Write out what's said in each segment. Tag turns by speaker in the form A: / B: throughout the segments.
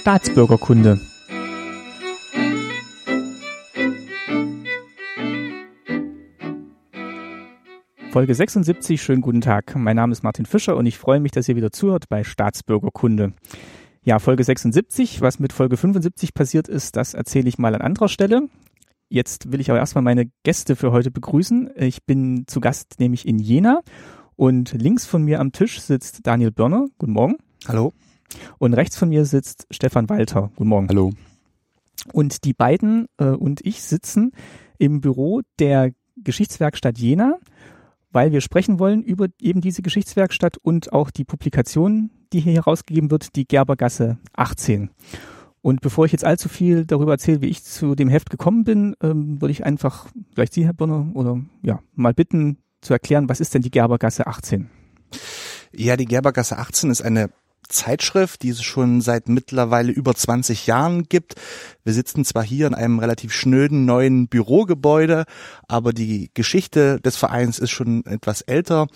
A: Staatsbürgerkunde. Folge 76, schönen guten Tag. Mein Name ist Martin Fischer und ich freue mich, dass ihr wieder zuhört bei Staatsbürgerkunde. Ja, Folge 76, was mit Folge 75 passiert ist, das erzähle ich mal an anderer Stelle. Jetzt will ich aber erstmal meine Gäste für heute begrüßen. Ich bin zu Gast nämlich in Jena und links von mir am Tisch sitzt Daniel Börner. Guten Morgen.
B: Hallo.
A: Und rechts von mir sitzt Stefan Walter. Guten Morgen.
B: Hallo.
A: Und die beiden äh, und ich sitzen im Büro der Geschichtswerkstatt Jena, weil wir sprechen wollen über eben diese Geschichtswerkstatt und auch die Publikation, die hier herausgegeben wird, die Gerbergasse 18. Und bevor ich jetzt allzu viel darüber erzähle, wie ich zu dem Heft gekommen bin, ähm, würde ich einfach vielleicht Sie, Herr Birner, oder ja, mal bitten zu erklären, was ist denn die Gerbergasse 18?
B: Ja, die Gerbergasse 18 ist eine Zeitschrift, die es schon seit mittlerweile über 20 Jahren gibt. Wir sitzen zwar hier in einem relativ schnöden neuen Bürogebäude, aber die Geschichte des Vereins ist schon etwas älter.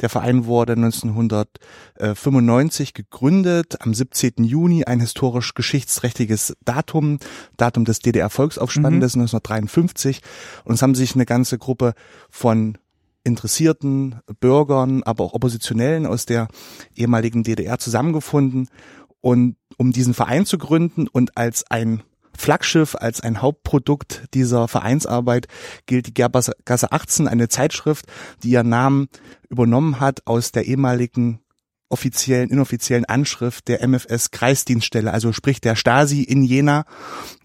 B: Der Verein wurde 1995 gegründet, am 17. Juni, ein historisch geschichtsträchtiges Datum, Datum des DDR-Volksaufstandes mhm. 1953. Und es haben sich eine ganze Gruppe von interessierten Bürgern, aber auch Oppositionellen aus der ehemaligen DDR zusammengefunden und um diesen Verein zu gründen und als ein Flaggschiff, als ein Hauptprodukt dieser Vereinsarbeit gilt die Gerbergasse 18, eine Zeitschrift, die ihren Namen übernommen hat aus der ehemaligen offiziellen, inoffiziellen Anschrift der MFS Kreisdienststelle, also sprich der Stasi in Jena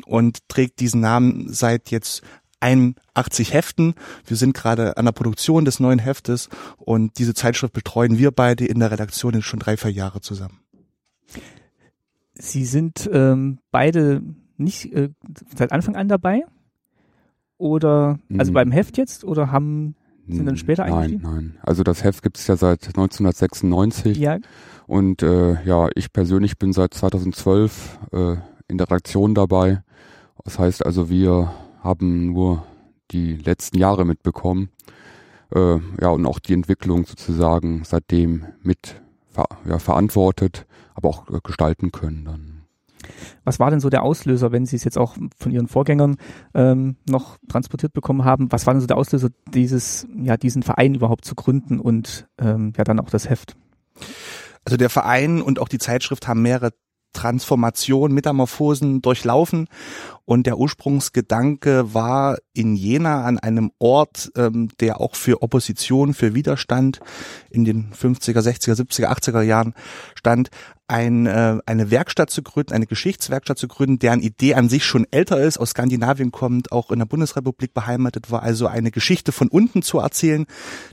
B: und trägt diesen Namen seit jetzt 81 Heften. Wir sind gerade an der Produktion des neuen Heftes und diese Zeitschrift betreuen wir beide in der Redaktion schon drei, vier Jahre zusammen.
A: Sie sind ähm, beide nicht äh, seit Anfang an dabei? Oder, also hm. beim Heft jetzt? Oder haben, sind dann später
C: nein,
A: eingestiegen?
C: Nein, nein. Also das Heft gibt es ja seit 1996. Ja. Und äh, ja, ich persönlich bin seit 2012 äh, in der Redaktion dabei. Das heißt also, wir haben nur die letzten Jahre mitbekommen. Äh, ja, und auch die Entwicklung sozusagen seitdem mit ver ja, verantwortet, aber auch äh, gestalten können dann.
A: Was war denn so der Auslöser, wenn Sie es jetzt auch von Ihren Vorgängern ähm, noch transportiert bekommen haben? Was war denn so der Auslöser, dieses, ja, diesen Verein überhaupt zu gründen und ähm, ja dann auch das Heft?
B: Also der Verein und auch die Zeitschrift haben mehrere Transformation, Metamorphosen durchlaufen. Und der Ursprungsgedanke war in Jena an einem Ort, ähm, der auch für Opposition, für Widerstand in den 50er, 60er, 70er, 80er Jahren stand, ein, äh, eine Werkstatt zu gründen, eine Geschichtswerkstatt zu gründen, deren Idee an sich schon älter ist, aus Skandinavien kommt, auch in der Bundesrepublik beheimatet war, also eine Geschichte von unten zu erzählen,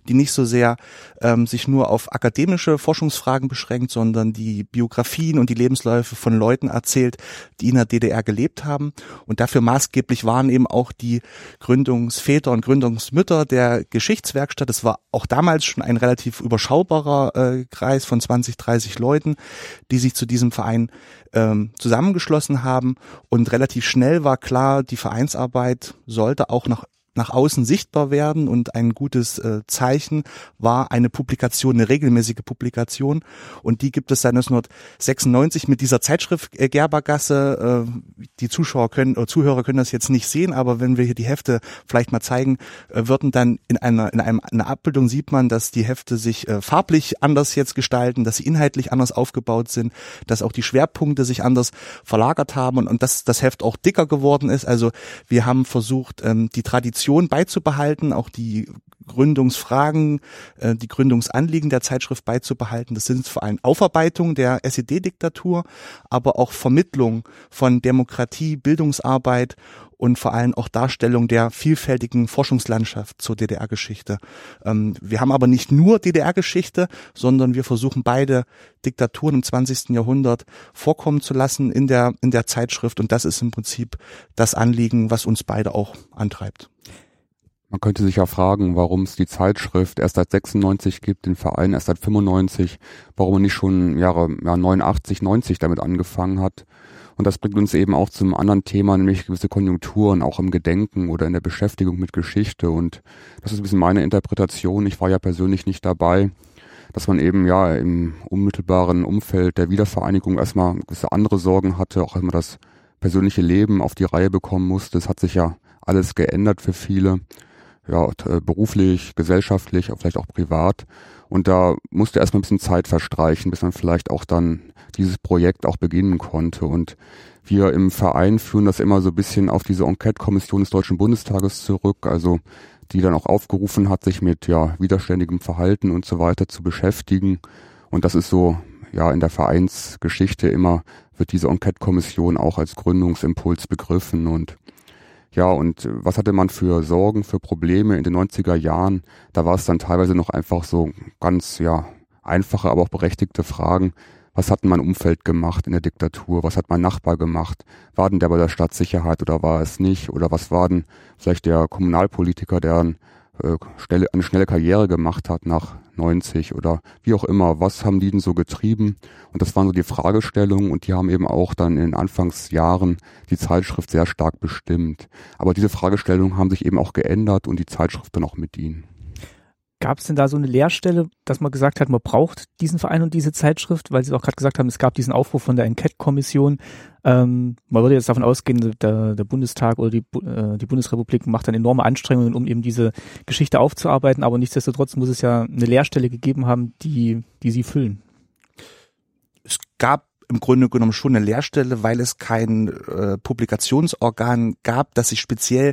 B: die nicht so sehr ähm, sich nur auf akademische Forschungsfragen beschränkt, sondern die Biografien und die Lebensläufe von Leuten erzählt, die in der DDR gelebt haben. Und dafür maßgeblich waren eben auch die Gründungsväter und Gründungsmütter der Geschichtswerkstatt. Es war auch damals schon ein relativ überschaubarer äh, Kreis von 20, 30 Leuten, die sich zu diesem Verein ähm, zusammengeschlossen haben. Und relativ schnell war klar, die Vereinsarbeit sollte auch nach nach außen sichtbar werden und ein gutes äh, Zeichen war eine Publikation, eine regelmäßige Publikation und die gibt es seit 1996 mit dieser Zeitschrift äh, Gerbergasse. Äh, die Zuschauer können oder Zuhörer können das jetzt nicht sehen, aber wenn wir hier die Hefte vielleicht mal zeigen äh, würden, dann in einer in einem in einer Abbildung sieht man, dass die Hefte sich äh, farblich anders jetzt gestalten, dass sie inhaltlich anders aufgebaut sind, dass auch die Schwerpunkte sich anders verlagert haben und, und dass das Heft auch dicker geworden ist. Also wir haben versucht, ähm, die Tradition Tradition beizubehalten, auch die Gründungsfragen, äh, die Gründungsanliegen der Zeitschrift beizubehalten. Das sind vor allem Aufarbeitung der SED-Diktatur, aber auch Vermittlung von Demokratie, Bildungsarbeit und vor allem auch Darstellung der vielfältigen Forschungslandschaft zur DDR-Geschichte. Ähm, wir haben aber nicht nur DDR-Geschichte, sondern wir versuchen beide Diktaturen im 20. Jahrhundert vorkommen zu lassen in der, in der Zeitschrift und das ist im Prinzip das Anliegen, was uns beide auch antreibt.
C: Man könnte sich ja fragen, warum es die Zeitschrift erst seit 96 gibt, den Verein erst seit 95, warum man nicht schon Jahre ja, 89, 90 damit angefangen hat. Und das bringt uns eben auch zum anderen Thema, nämlich gewisse Konjunkturen, auch im Gedenken oder in der Beschäftigung mit Geschichte. Und das ist ein bisschen meine Interpretation. Ich war ja persönlich nicht dabei. dass man eben ja im unmittelbaren Umfeld der Wiedervereinigung erstmal gewisse andere Sorgen hatte, auch immer das persönliche Leben auf die Reihe bekommen musste. Es hat sich ja alles geändert für viele, ja, äh, beruflich, gesellschaftlich, vielleicht auch privat. Und da musste erstmal ein bisschen Zeit verstreichen, bis man vielleicht auch dann dieses Projekt auch beginnen konnte. Und wir im Verein führen das immer so ein bisschen auf diese Enquete-Kommission des Deutschen Bundestages zurück, also die dann auch aufgerufen hat, sich mit ja widerständigem Verhalten und so weiter zu beschäftigen. Und das ist so ja in der Vereinsgeschichte immer wird diese Enquete-Kommission auch als Gründungsimpuls begriffen und ja, und was hatte man für Sorgen, für Probleme in den 90er Jahren? Da war es dann teilweise noch einfach so ganz, ja, einfache, aber auch berechtigte Fragen. Was hat mein Umfeld gemacht in der Diktatur? Was hat mein Nachbar gemacht? War denn der bei der Stadtsicherheit oder war es nicht? Oder was war denn vielleicht der Kommunalpolitiker, der äh, eine schnelle Karriere gemacht hat nach 90 oder wie auch immer, was haben die denn so getrieben? Und das waren so die Fragestellungen und die haben eben auch dann in den Anfangsjahren die Zeitschrift sehr stark bestimmt. Aber diese Fragestellungen haben sich eben auch geändert und die Zeitschrift dann auch mit ihnen.
A: Gab es denn da so eine Leerstelle, dass man gesagt hat, man braucht diesen Verein und diese Zeitschrift, weil Sie auch gerade gesagt haben, es gab diesen Aufruf von der Enquete-Kommission. Ähm, man würde jetzt davon ausgehen, der, der Bundestag oder die, äh, die Bundesrepublik macht dann enorme Anstrengungen, um eben diese Geschichte aufzuarbeiten, aber nichtsdestotrotz muss es ja eine Leerstelle gegeben haben, die, die Sie füllen.
B: Es gab im Grunde genommen schon eine Leerstelle, weil es kein äh, Publikationsorgan gab, das sich speziell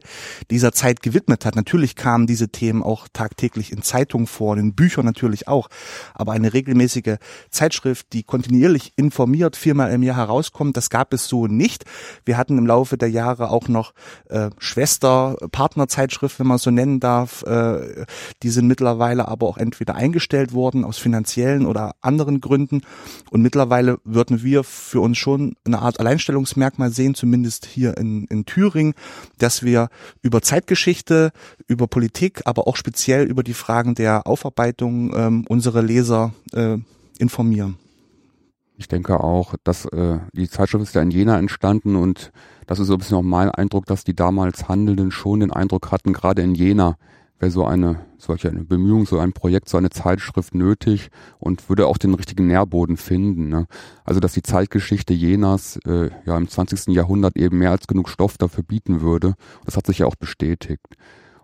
B: dieser Zeit gewidmet hat. Natürlich kamen diese Themen auch tagtäglich in Zeitungen vor, in Büchern natürlich auch, aber eine regelmäßige Zeitschrift, die kontinuierlich informiert viermal im Jahr herauskommt, das gab es so nicht. Wir hatten im Laufe der Jahre auch noch äh, Schwester, Partnerzeitschrift, wenn man so nennen darf. Äh, die sind mittlerweile aber auch entweder eingestellt worden aus finanziellen oder anderen Gründen und mittlerweile würden wir für uns schon eine Art Alleinstellungsmerkmal sehen, zumindest hier in, in Thüringen, dass wir über Zeitgeschichte, über Politik, aber auch speziell über die Fragen der Aufarbeitung ähm, unsere Leser äh, informieren.
C: Ich denke auch, dass äh, die Zeitschrift ist ja in Jena entstanden und das ist so ein bisschen auch mein Eindruck, dass die damals Handelnden schon den Eindruck hatten, gerade in Jena, wäre so eine solche eine Bemühung, so ein Projekt, so eine Zeitschrift nötig und würde auch den richtigen Nährboden finden. Ne? Also dass die Zeitgeschichte Jenas äh, ja im 20. Jahrhundert eben mehr als genug Stoff dafür bieten würde. Das hat sich ja auch bestätigt.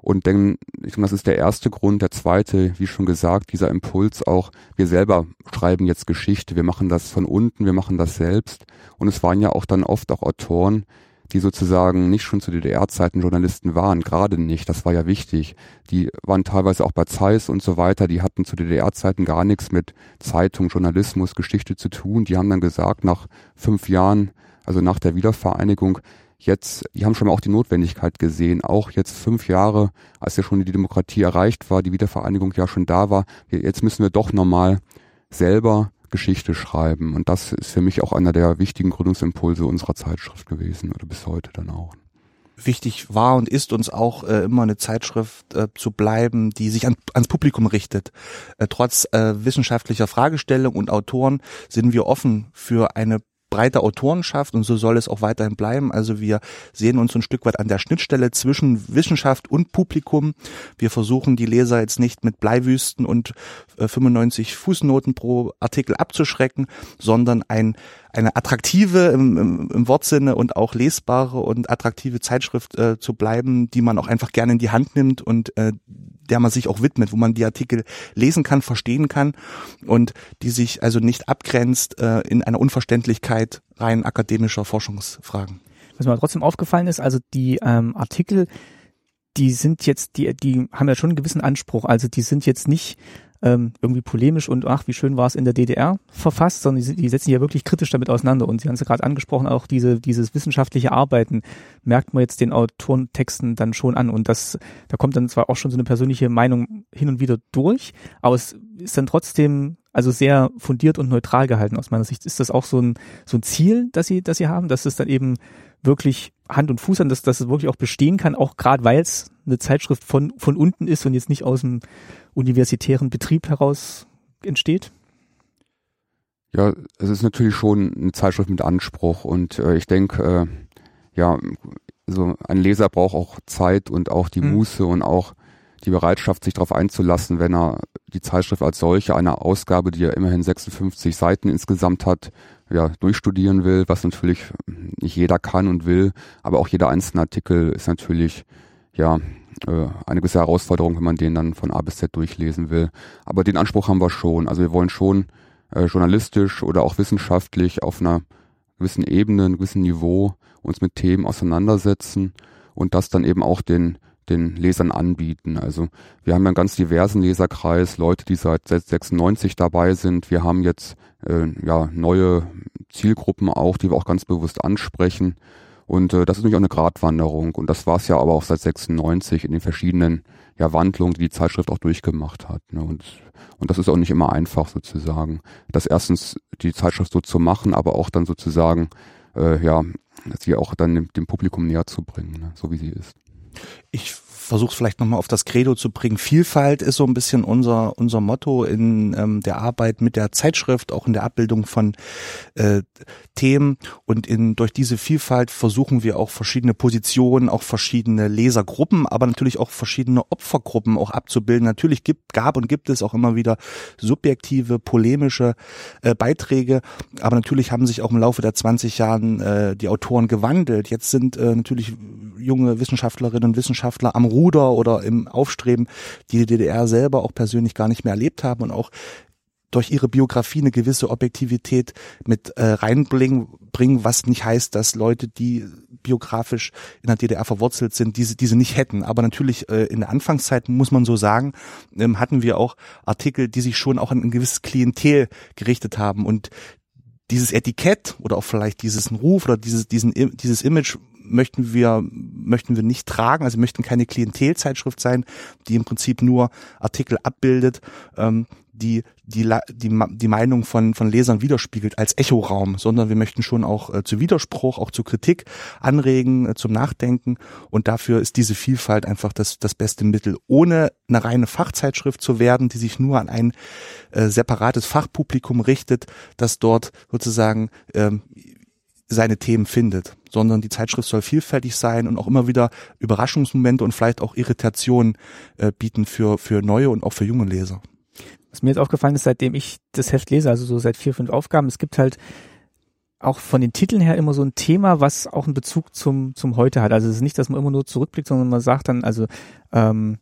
C: Und denn, ich denke, das ist der erste Grund. Der zweite, wie schon gesagt, dieser Impuls auch, wir selber schreiben jetzt Geschichte, wir machen das von unten, wir machen das selbst. Und es waren ja auch dann oft auch Autoren, die sozusagen nicht schon zu DDR-Zeiten Journalisten waren, gerade nicht, das war ja wichtig. Die waren teilweise auch bei Zeiss und so weiter, die hatten zu DDR-Zeiten gar nichts mit Zeitung, Journalismus, Geschichte zu tun. Die haben dann gesagt, nach fünf Jahren, also nach der Wiedervereinigung, jetzt, die haben schon mal auch die Notwendigkeit gesehen, auch jetzt fünf Jahre, als ja schon die Demokratie erreicht war, die Wiedervereinigung ja schon da war, jetzt müssen wir doch nochmal selber Geschichte schreiben. Und das ist für mich auch einer der wichtigen Gründungsimpulse unserer Zeitschrift gewesen oder bis heute dann auch.
B: Wichtig war und ist uns auch äh, immer eine Zeitschrift äh, zu bleiben, die sich an, ans Publikum richtet. Äh, trotz äh, wissenschaftlicher Fragestellung und Autoren sind wir offen für eine breite Autorenschaft und so soll es auch weiterhin bleiben. Also wir sehen uns ein Stück weit an der Schnittstelle zwischen Wissenschaft und Publikum. Wir versuchen die Leser jetzt nicht mit Bleiwüsten und 95 äh, Fußnoten pro Artikel abzuschrecken, sondern ein, eine attraktive im, im, im Wortsinne und auch lesbare und attraktive Zeitschrift äh, zu bleiben, die man auch einfach gerne in die Hand nimmt und äh, der man sich auch widmet, wo man die Artikel lesen kann, verstehen kann und die sich also nicht abgrenzt äh, in einer Unverständlichkeit rein akademischer Forschungsfragen.
A: Was mir trotzdem aufgefallen ist, also die ähm, Artikel, die sind jetzt, die, die haben ja schon einen gewissen Anspruch. Also die sind jetzt nicht ähm, irgendwie polemisch und ach, wie schön war es in der DDR verfasst, sondern die, die setzen sich ja wirklich kritisch damit auseinander. Und Sie haben es ja gerade angesprochen, auch diese, dieses wissenschaftliche Arbeiten merkt man jetzt den Autorentexten dann schon an. Und das, da kommt dann zwar auch schon so eine persönliche Meinung hin und wieder durch, aber es ist dann trotzdem also sehr fundiert und neutral gehalten aus meiner Sicht. Ist das auch so ein, so ein Ziel, das Sie, das Sie haben, dass es dann eben wirklich Hand und Fuß an, dass, dass es wirklich auch bestehen kann, auch gerade weil es eine Zeitschrift von, von unten ist und jetzt nicht aus dem universitären Betrieb heraus entsteht?
C: Ja, es ist natürlich schon eine Zeitschrift mit Anspruch und äh, ich denke, äh, ja, so ein Leser braucht auch Zeit und auch die mhm. Muße und auch die Bereitschaft, sich darauf einzulassen, wenn er die Zeitschrift als solche, eine Ausgabe, die ja immerhin 56 Seiten insgesamt hat, ja, durchstudieren will, was natürlich nicht jeder kann und will, aber auch jeder einzelne Artikel ist natürlich, ja, äh, eine gewisse Herausforderung, wenn man den dann von A bis Z durchlesen will. Aber den Anspruch haben wir schon. Also wir wollen schon äh, journalistisch oder auch wissenschaftlich auf einer gewissen Ebene, einem gewissen Niveau uns mit Themen auseinandersetzen und das dann eben auch den den Lesern anbieten. Also wir haben einen ganz diversen Leserkreis, Leute, die seit 96 dabei sind. Wir haben jetzt äh, ja neue Zielgruppen auch, die wir auch ganz bewusst ansprechen. Und äh, das ist natürlich auch eine Gratwanderung. Und das war es ja aber auch seit 96 in den verschiedenen ja, Wandlungen, die die Zeitschrift auch durchgemacht hat. Ne? Und, und das ist auch nicht immer einfach sozusagen. Das erstens die Zeitschrift so zu machen, aber auch dann sozusagen äh, ja, sie auch dann dem, dem Publikum näher zu bringen, ne? so wie sie ist.
B: Ich versuche es vielleicht nochmal auf das Credo zu bringen. Vielfalt ist so ein bisschen unser, unser Motto in ähm, der Arbeit mit der Zeitschrift, auch in der Abbildung von äh, Themen. Und in, durch diese Vielfalt versuchen wir auch verschiedene Positionen, auch verschiedene Lesergruppen, aber natürlich auch verschiedene Opfergruppen auch abzubilden. Natürlich gibt, gab und gibt es auch immer wieder subjektive, polemische äh, Beiträge, aber natürlich haben sich auch im Laufe der 20 Jahren äh, die Autoren gewandelt. Jetzt sind äh, natürlich junge Wissenschaftlerinnen und Wissenschaftler am Ruder oder im Aufstreben, die die DDR selber auch persönlich gar nicht mehr erlebt haben und auch durch ihre Biografie eine gewisse Objektivität mit äh, reinbringen, bringen, was nicht heißt, dass Leute, die biografisch in der DDR verwurzelt sind, diese diese nicht hätten. Aber natürlich äh, in der Anfangszeit muss man so sagen, ähm, hatten wir auch Artikel, die sich schon auch an ein gewisses Klientel gerichtet haben und dieses Etikett oder auch vielleicht dieses Ruf oder dieses diesen dieses Image möchten wir, möchten wir nicht tragen. Also möchten keine Klientelzeitschrift sein, die im Prinzip nur Artikel abbildet, ähm, die, die, die, die Meinung von, von Lesern widerspiegelt als Echoraum, sondern wir möchten schon auch äh, zu Widerspruch, auch zu Kritik anregen, äh, zum Nachdenken. Und dafür ist diese Vielfalt einfach das, das beste Mittel, ohne eine reine Fachzeitschrift zu werden, die sich nur an ein äh, separates Fachpublikum richtet, das dort sozusagen ähm, seine Themen findet, sondern die Zeitschrift soll vielfältig sein und auch immer wieder Überraschungsmomente und vielleicht auch Irritationen äh, bieten für, für neue und auch für junge Leser.
A: Was mir jetzt aufgefallen ist, seitdem ich das Heft lese, also so seit vier, fünf Aufgaben, es gibt halt auch von den Titeln her immer so ein Thema, was auch einen Bezug zum, zum Heute hat. Also es ist nicht, dass man immer nur zurückblickt, sondern man sagt dann, also ähm,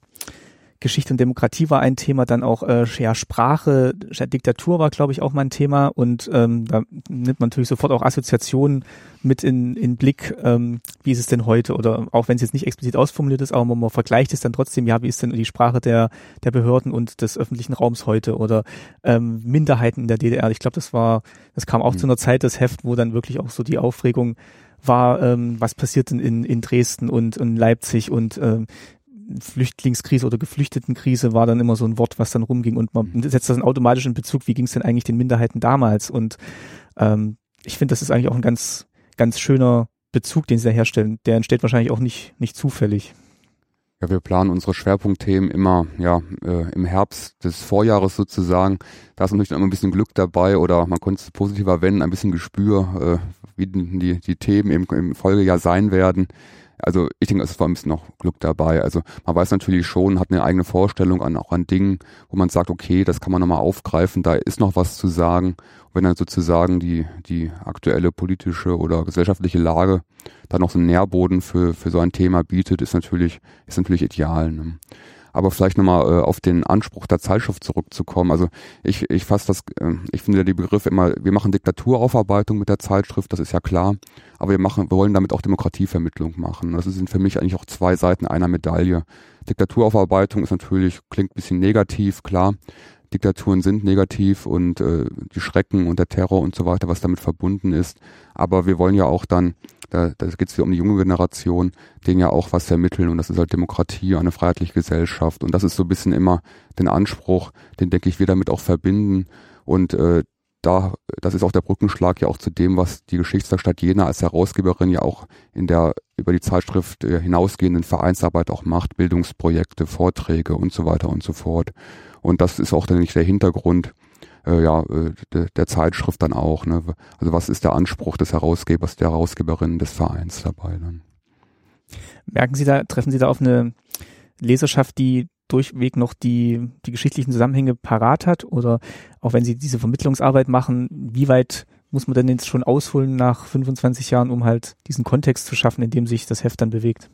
A: Geschichte und Demokratie war ein Thema, dann auch äh, ja, Sprache, Diktatur war, glaube ich, auch mal ein Thema. Und ähm, da nimmt man natürlich sofort auch Assoziationen mit in, in Blick, ähm, wie ist es denn heute? Oder auch wenn es jetzt nicht explizit ausformuliert ist, aber man, man vergleicht es dann trotzdem, ja, wie ist denn die Sprache der, der Behörden und des öffentlichen Raums heute? Oder ähm, Minderheiten in der DDR. Ich glaube, das war, das kam auch mhm. zu einer Zeit, das Heft, wo dann wirklich auch so die Aufregung war, ähm, was passiert denn in, in Dresden und in Leipzig? Und ähm, Flüchtlingskrise oder Geflüchtetenkrise war dann immer so ein Wort, was dann rumging und man mhm. setzt das dann automatisch in Bezug, wie ging es denn eigentlich den Minderheiten damals? Und ähm, ich finde, das ist eigentlich auch ein ganz, ganz schöner Bezug, den sie da herstellen. Der entsteht wahrscheinlich auch nicht, nicht zufällig.
C: Ja, wir planen unsere Schwerpunktthemen immer ja äh, im Herbst des Vorjahres sozusagen. Da ist natürlich immer ein bisschen Glück dabei oder man konnte es positiver wenden, ein bisschen Gespür, äh, wie die, die Themen im, im Folgejahr sein werden. Also ich denke, es war ein bisschen noch Glück dabei. Also man weiß natürlich schon, hat eine eigene Vorstellung an auch an Dingen, wo man sagt, okay, das kann man nochmal aufgreifen, da ist noch was zu sagen. Und wenn dann sozusagen die, die aktuelle politische oder gesellschaftliche Lage da noch so einen Nährboden für, für so ein Thema bietet, ist natürlich, ist natürlich ideal. Ne? Aber vielleicht nochmal äh, auf den Anspruch der Zeitschrift zurückzukommen. Also ich, ich fasse das, äh, ich finde die Begriffe immer, wir machen Diktaturaufarbeitung mit der Zeitschrift, das ist ja klar. Aber wir machen, wir wollen damit auch Demokratievermittlung machen. Das sind für mich eigentlich auch zwei Seiten einer Medaille. Diktaturaufarbeitung ist natürlich, klingt bisschen negativ, klar. Diktaturen sind negativ und äh, die Schrecken und der Terror und so weiter, was damit verbunden ist. Aber wir wollen ja auch dann da, da geht es wieder um die junge Generation, denen ja auch was vermitteln und das ist halt Demokratie, eine freiheitliche Gesellschaft und das ist so ein bisschen immer den Anspruch, den denke ich wir damit auch verbinden und äh, da, das ist auch der Brückenschlag ja auch zu dem, was die Geschichtswerkstatt Jena als Herausgeberin ja auch in der über die Zeitschrift äh, hinausgehenden Vereinsarbeit auch macht, Bildungsprojekte, Vorträge und so weiter und so fort. Und das ist auch dann nicht der Hintergrund, äh, ja, äh, de, der Zeitschrift dann auch. Ne? Also was ist der Anspruch des Herausgebers, der Herausgeberin des Vereins dabei dann?
A: Merken Sie da, treffen Sie da auf eine Leserschaft, die durchweg noch die, die geschichtlichen Zusammenhänge parat hat oder auch wenn Sie diese Vermittlungsarbeit machen, wie weit muss man denn jetzt schon ausholen nach 25 Jahren, um halt diesen Kontext zu schaffen, in dem sich das Heft dann bewegt?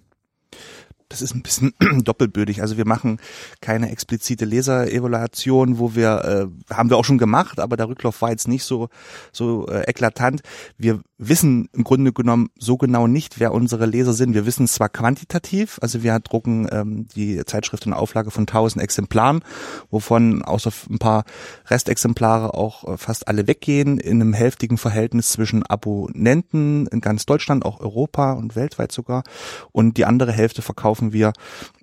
B: das ist ein bisschen doppelbödig. Also wir machen keine explizite Leserevaluation, wo wir äh, haben wir auch schon gemacht, aber der Rücklauf war jetzt nicht so so äh, eklatant. Wir wissen im Grunde genommen so genau nicht, wer unsere Leser sind. Wir wissen zwar quantitativ, also wir drucken ähm, die Zeitschrift in Auflage von 1000 Exemplaren, wovon außer ein paar Restexemplare auch äh, fast alle weggehen, in einem hälftigen Verhältnis zwischen Abonnenten in ganz Deutschland, auch Europa und weltweit sogar. Und die andere Hälfte verkaufen wir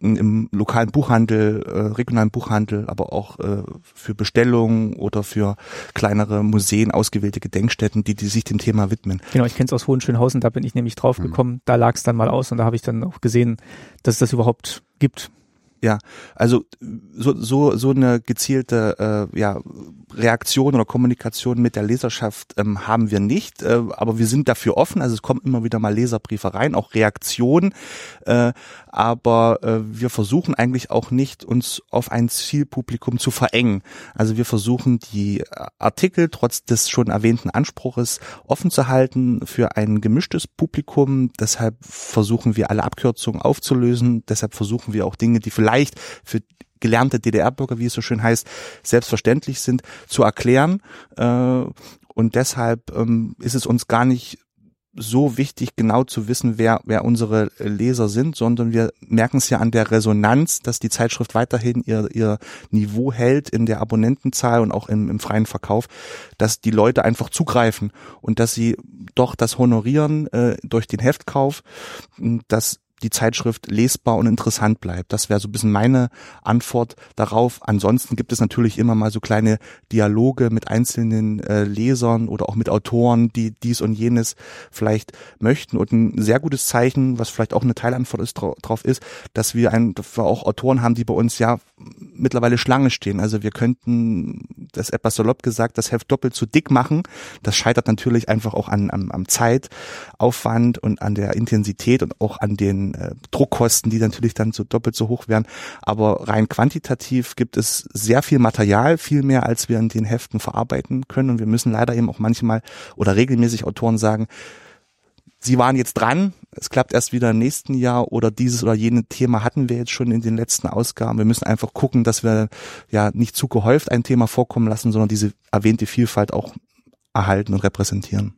B: im lokalen Buchhandel, äh, regionalen Buchhandel, aber auch äh, für Bestellungen oder für kleinere Museen, ausgewählte Gedenkstätten, die, die sich dem Thema widmen.
A: Genau, ich kenne es aus Hohenschönhausen, da bin ich nämlich drauf mhm. gekommen. Mhm. Da lag es dann mal aus und da habe ich dann auch gesehen, dass es das überhaupt gibt.
B: Ja, also so so so eine gezielte äh, ja Reaktion oder Kommunikation mit der Leserschaft ähm, haben wir nicht, äh, aber wir sind dafür offen. Also es kommen immer wieder mal Leserbriefe rein, auch Reaktionen, äh, aber äh, wir versuchen eigentlich auch nicht, uns auf ein Zielpublikum zu verengen. Also wir versuchen die Artikel trotz des schon erwähnten Anspruches offen zu halten für ein gemischtes Publikum. Deshalb versuchen wir alle Abkürzungen aufzulösen. Deshalb versuchen wir auch Dinge, die vielleicht für gelernte DDR-Bürger, wie es so schön heißt, selbstverständlich sind, zu erklären. Äh, und deshalb ähm, ist es uns gar nicht so wichtig, genau zu wissen, wer, wer unsere Leser sind, sondern wir merken es ja an der Resonanz, dass die Zeitschrift weiterhin ihr, ihr Niveau hält in der Abonnentenzahl und auch im, im freien Verkauf, dass die Leute einfach zugreifen und dass sie doch das honorieren äh, durch den Heftkauf, dass die Zeitschrift lesbar und interessant bleibt. Das wäre so ein bisschen meine Antwort darauf. Ansonsten gibt es natürlich immer mal so kleine Dialoge mit einzelnen äh, Lesern oder auch mit Autoren, die dies und jenes vielleicht möchten. Und ein sehr gutes Zeichen, was vielleicht auch eine Teilantwort ist, drauf ist, dass wir, ein, dass wir auch Autoren haben, die bei uns ja mittlerweile Schlange stehen. Also wir könnten, das etwas salopp gesagt, das Heft doppelt so dick machen. Das scheitert natürlich einfach auch an, am, am Zeitaufwand und an der Intensität und auch an den äh, Druckkosten, die natürlich dann so doppelt so hoch wären. Aber rein quantitativ gibt es sehr viel Material, viel mehr, als wir in den Heften verarbeiten können. Und wir müssen leider eben auch manchmal oder regelmäßig Autoren sagen, Sie waren jetzt dran, es klappt erst wieder im nächsten Jahr oder dieses oder jene Thema hatten wir jetzt schon in den letzten Ausgaben. Wir müssen einfach gucken, dass wir ja nicht zu gehäuft ein Thema vorkommen lassen, sondern diese erwähnte Vielfalt auch erhalten und repräsentieren.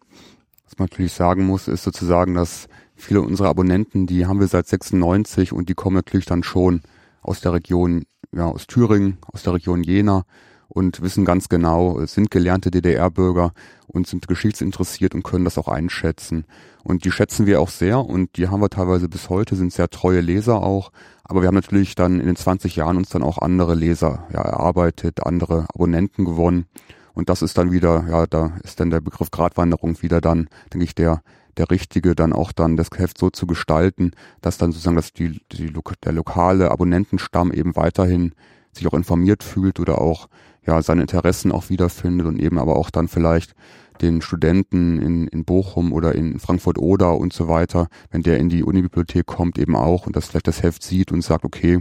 C: Was man natürlich sagen muss, ist sozusagen, dass viele unserer Abonnenten, die haben wir seit 96 und die kommen natürlich dann schon aus der Region, ja, aus Thüringen, aus der Region Jena und wissen ganz genau, sind gelernte DDR-Bürger und sind geschichtsinteressiert und können das auch einschätzen. Und die schätzen wir auch sehr und die haben wir teilweise bis heute, sind sehr treue Leser auch. Aber wir haben natürlich dann in den 20 Jahren uns dann auch andere Leser ja, erarbeitet, andere Abonnenten gewonnen. Und das ist dann wieder, ja, da ist dann der Begriff Gratwanderung wieder dann, denke ich, der der Richtige, dann auch dann das Heft so zu gestalten, dass dann sozusagen dass die, die, der lokale Abonnentenstamm eben weiterhin sich auch informiert fühlt oder auch ja seine Interessen auch wiederfindet und eben aber auch dann vielleicht den Studenten in, in Bochum oder in Frankfurt oder und so weiter, wenn der in die Unibibliothek kommt, eben auch und das vielleicht das Heft sieht und sagt, okay,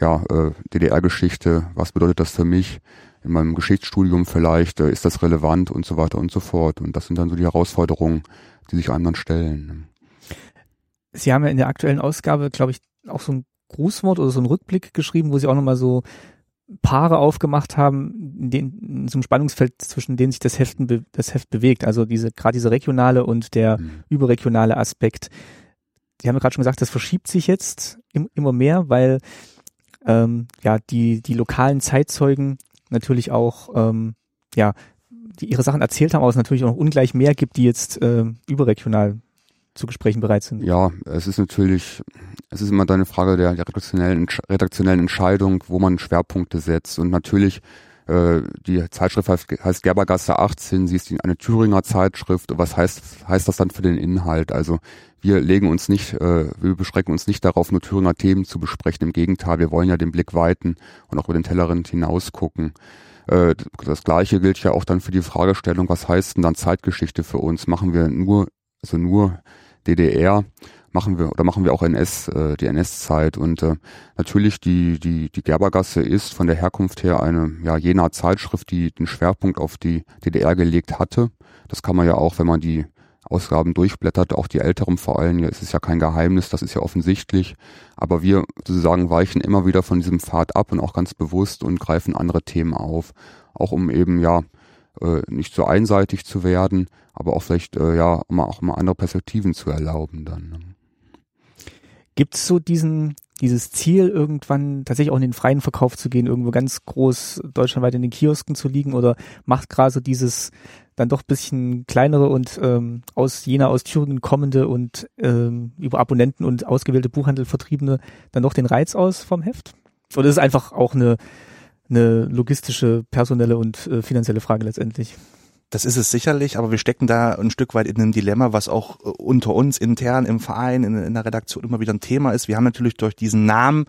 C: ja, äh, DDR-Geschichte, was bedeutet das für mich? In meinem Geschichtsstudium vielleicht, äh, ist das relevant und so weiter und so fort. Und das sind dann so die Herausforderungen, die sich einem dann stellen.
A: Sie haben ja in der aktuellen Ausgabe, glaube ich, auch so ein Grußwort oder so einen Rückblick geschrieben, wo Sie auch nochmal so Paare aufgemacht haben, in, den, in so einem Spannungsfeld, zwischen denen sich das, Heften das Heft bewegt. Also diese, gerade diese regionale und der mhm. überregionale Aspekt. Sie haben ja gerade schon gesagt, das verschiebt sich jetzt im, immer mehr, weil ähm, ja die, die lokalen Zeitzeugen natürlich auch ähm, ja die ihre Sachen erzählt haben, aber es natürlich auch noch ungleich mehr gibt, die jetzt äh, überregional zu Gesprächen bereit sind.
C: Ja, es ist natürlich, es ist immer eine Frage der, der redaktionellen, redaktionellen Entscheidung, wo man Schwerpunkte setzt. Und natürlich, die Zeitschrift heißt, heißt Gerbergasse 18, sie ist eine Thüringer Zeitschrift. Was heißt, heißt das dann für den Inhalt? Also wir legen uns nicht, äh, wir beschränken uns nicht darauf, nur Thüringer Themen zu besprechen. Im Gegenteil, wir wollen ja den Blick weiten und auch über den Tellerrand hinaus gucken. Äh, das gleiche gilt ja auch dann für die Fragestellung, was heißt denn dann Zeitgeschichte für uns? Machen wir nur, also nur DDR? Machen wir oder machen wir auch NS, äh, die NS-Zeit und äh, natürlich die die die Gerbergasse ist von der Herkunft her eine ja jener Zeitschrift, die den Schwerpunkt auf die DDR gelegt hatte. Das kann man ja auch, wenn man die Ausgaben durchblättert, auch die älteren vor allem, ja, es ist ja kein Geheimnis, das ist ja offensichtlich, aber wir sozusagen weichen immer wieder von diesem Pfad ab und auch ganz bewusst und greifen andere Themen auf, auch um eben ja äh, nicht so einseitig zu werden, aber auch vielleicht äh, ja auch mal andere Perspektiven zu erlauben dann.
A: Gibt es so diesen, dieses Ziel, irgendwann tatsächlich auch in den freien Verkauf zu gehen, irgendwo ganz groß deutschlandweit in den Kiosken zu liegen oder macht gerade so dieses dann doch bisschen kleinere und ähm, aus Jena, aus Thüringen kommende und ähm, über Abonnenten und ausgewählte Buchhandel vertriebene dann doch den Reiz aus vom Heft? Oder ist es einfach auch eine, eine logistische, personelle und äh, finanzielle Frage letztendlich?
B: Das ist es sicherlich, aber wir stecken da ein Stück weit in einem Dilemma, was auch äh, unter uns intern im Verein, in, in der Redaktion immer wieder ein Thema ist. Wir haben natürlich durch diesen Namen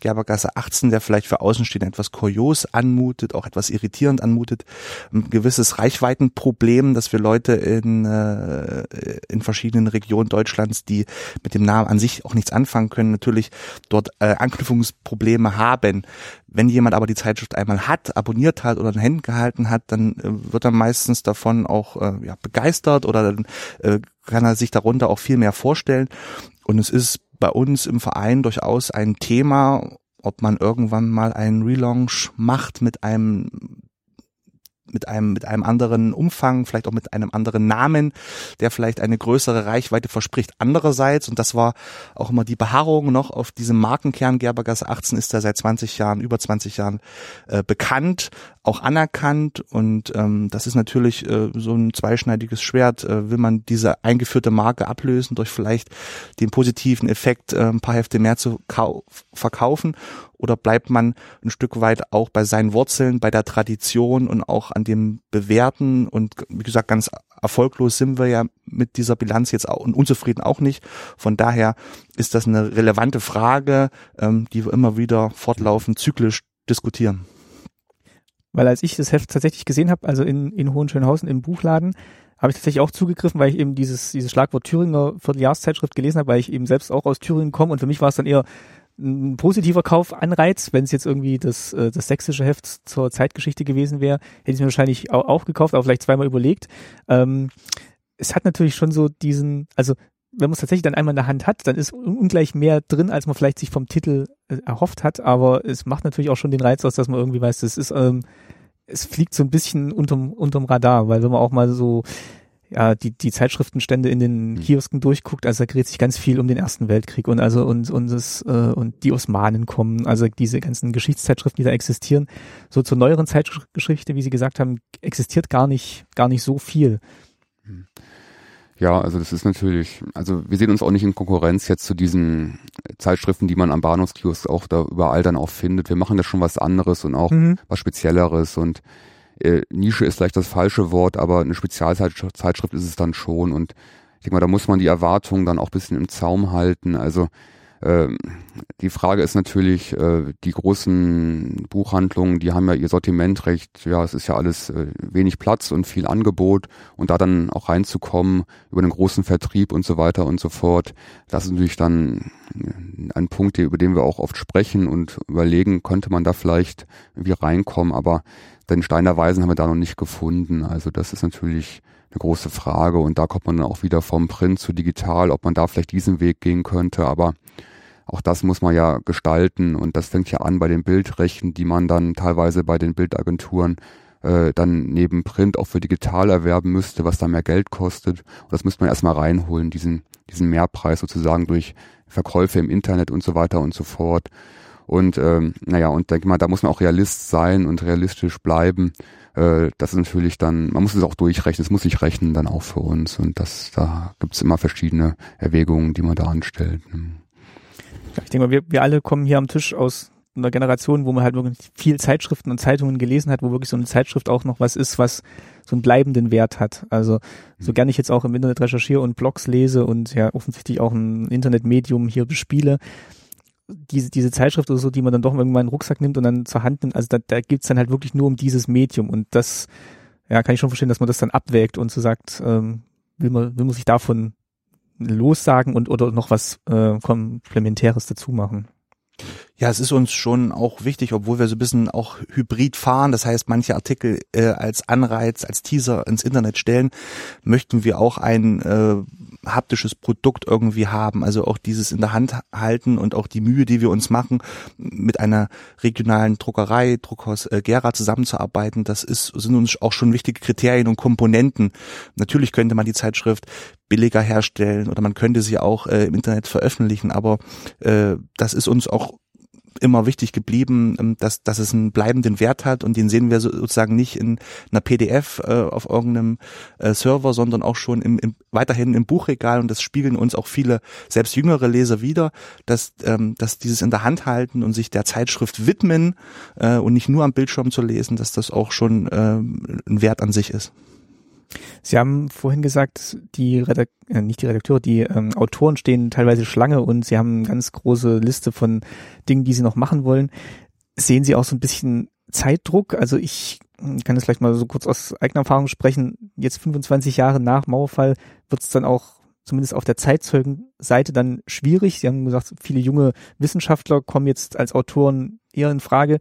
B: Gerbergasse 18, der vielleicht für Außenstehende etwas kurios anmutet, auch etwas irritierend anmutet, ein gewisses Reichweitenproblem, dass wir Leute in, äh, in verschiedenen Regionen Deutschlands, die mit dem Namen an sich auch nichts anfangen können, natürlich dort äh, Anknüpfungsprobleme haben. Wenn jemand aber die Zeitschrift einmal hat, abonniert hat oder in Händen gehalten hat, dann äh, wird er meistens davon auch äh, ja, begeistert oder dann äh, kann er sich darunter auch viel mehr vorstellen. Und es ist bei uns im Verein durchaus ein Thema, ob man irgendwann mal einen Relaunch macht mit einem mit einem, mit einem anderen Umfang, vielleicht auch mit einem anderen Namen, der vielleicht eine größere Reichweite verspricht. Andererseits, und das war auch immer die Beharrung noch auf diesem Markenkern Gerbergasse 18, ist er seit 20 Jahren, über 20 Jahren äh, bekannt, auch anerkannt und ähm, das ist natürlich äh, so ein zweischneidiges Schwert. Äh, will man diese eingeführte Marke ablösen durch vielleicht den positiven Effekt, äh, ein paar Hefte mehr zu verkaufen oder bleibt man ein Stück weit auch bei seinen Wurzeln, bei der Tradition und auch an dem Bewerten und wie gesagt, ganz erfolglos sind wir ja mit dieser Bilanz jetzt auch und unzufrieden auch nicht. Von daher ist das eine relevante Frage, ähm, die wir immer wieder fortlaufend zyklisch diskutieren.
A: Weil als ich das Heft tatsächlich gesehen habe, also in, in Hohenschönhausen im Buchladen, habe ich tatsächlich auch zugegriffen, weil ich eben dieses, dieses Schlagwort Thüringer Vierteljahrszeitschrift gelesen habe, weil ich eben selbst auch aus Thüringen komme und für mich war es dann eher ein positiver Kaufanreiz, wenn es jetzt irgendwie das, äh, das sächsische Heft zur Zeitgeschichte gewesen wäre, hätte ich mir wahrscheinlich auch, auch gekauft, aber vielleicht zweimal überlegt. Ähm, es hat natürlich schon so diesen, also wenn man es tatsächlich dann einmal in der Hand hat, dann ist ungleich mehr drin, als man vielleicht sich vom Titel äh, erhofft hat, aber es macht natürlich auch schon den Reiz aus, dass man irgendwie weiß, das ist, ähm, es fliegt so ein bisschen unterm, unterm Radar, weil wenn man auch mal so ja, die, die Zeitschriftenstände in den mhm. Kiosken durchguckt, also da dreht sich ganz viel um den Ersten Weltkrieg und also und, und, das, äh, und die Osmanen kommen, also diese ganzen Geschichtszeitschriften, die da existieren. So zur neueren Zeitgeschichte, wie Sie gesagt haben, existiert gar nicht, gar nicht so viel.
C: Mhm. Ja, also das ist natürlich, also wir sehen uns auch nicht in Konkurrenz jetzt zu diesen Zeitschriften, die man am Bahnhofskiosk auch da überall dann auch findet. Wir machen da schon was anderes und auch mhm. was Spezielleres und äh, Nische ist vielleicht das falsche Wort, aber eine Spezialzeitschrift ist es dann schon. Und ich denke mal, da muss man die Erwartungen dann auch bisschen im Zaum halten. Also äh, die Frage ist natürlich, äh, die großen Buchhandlungen, die haben ja ihr Sortiment recht, ja, es ist ja alles äh, wenig Platz und viel Angebot und da dann auch reinzukommen über den großen Vertrieb und so weiter und so fort, das ist natürlich dann ein Punkt, über den wir auch oft sprechen und überlegen, könnte man da vielleicht irgendwie reinkommen, aber den Stein der Weisen haben wir da noch nicht gefunden. Also das ist natürlich eine große Frage und da kommt man dann auch wieder vom Print zu digital, ob man da vielleicht diesen Weg gehen könnte, aber auch das muss man ja gestalten und das fängt ja an bei den Bildrechten, die man dann teilweise bei den Bildagenturen äh, dann neben Print auch für digital erwerben müsste, was da mehr Geld kostet. Und das müsste man erstmal reinholen, diesen, diesen Mehrpreis sozusagen durch Verkäufe im Internet und so weiter und so fort. Und ähm, naja, und denke mal, da muss man auch Realist sein und realistisch bleiben. Äh, das ist natürlich dann, man muss es auch durchrechnen, es muss sich rechnen dann auch für uns. Und das, da gibt's immer verschiedene Erwägungen, die man da anstellt.
A: Ja, ich denke mal, wir, wir alle kommen hier am Tisch aus einer Generation, wo man halt wirklich viel Zeitschriften und Zeitungen gelesen hat, wo wirklich so eine Zeitschrift auch noch was ist, was so einen bleibenden Wert hat. Also so mhm. gerne ich jetzt auch im Internet recherchiere und Blogs lese und ja offensichtlich auch ein Internetmedium hier bespiele, diese, diese Zeitschrift oder so, die man dann doch irgendwann in den Rucksack nimmt und dann zur Hand nimmt, also da, da geht's dann halt wirklich nur um dieses Medium und das, ja, kann ich schon verstehen, dass man das dann abwägt und so sagt, ähm, will man, will man sich davon lossagen und oder noch was äh, Komplementäres dazu machen.
B: Ja, es ist uns schon auch wichtig, obwohl wir so ein bisschen auch hybrid fahren, das heißt manche Artikel äh, als Anreiz, als Teaser ins Internet stellen, möchten wir auch ein äh, haptisches Produkt irgendwie haben, also auch dieses in der Hand halten und auch die Mühe, die wir uns machen, mit einer regionalen Druckerei, Druckhaus äh, Gera zusammenzuarbeiten, das ist, sind uns auch schon wichtige Kriterien und Komponenten. Natürlich könnte man die Zeitschrift billiger herstellen oder man könnte sie auch äh, im Internet veröffentlichen, aber äh, das ist uns auch immer wichtig geblieben, ähm, dass, dass es einen bleibenden Wert hat und den sehen wir sozusagen nicht in einer PDF äh, auf irgendeinem äh, Server, sondern auch schon im, im, weiterhin im Buchregal und das spiegeln uns auch viele, selbst jüngere Leser wieder, dass, ähm, dass dieses in der Hand halten und sich der Zeitschrift widmen äh, und nicht nur am Bildschirm zu lesen, dass das auch schon äh, ein Wert an sich ist.
A: Sie haben vorhin gesagt, die Redak äh, nicht die Redakteure, die ähm, Autoren stehen teilweise Schlange und Sie haben eine ganz große Liste von Dingen, die Sie noch machen wollen. Sehen Sie auch so ein bisschen Zeitdruck? Also ich hm, kann das vielleicht mal so kurz aus eigener Erfahrung sprechen. Jetzt 25 Jahre nach Mauerfall wird es dann auch zumindest auf der Zeitzeugenseite dann schwierig. Sie haben gesagt, viele junge Wissenschaftler kommen jetzt als Autoren eher in Frage.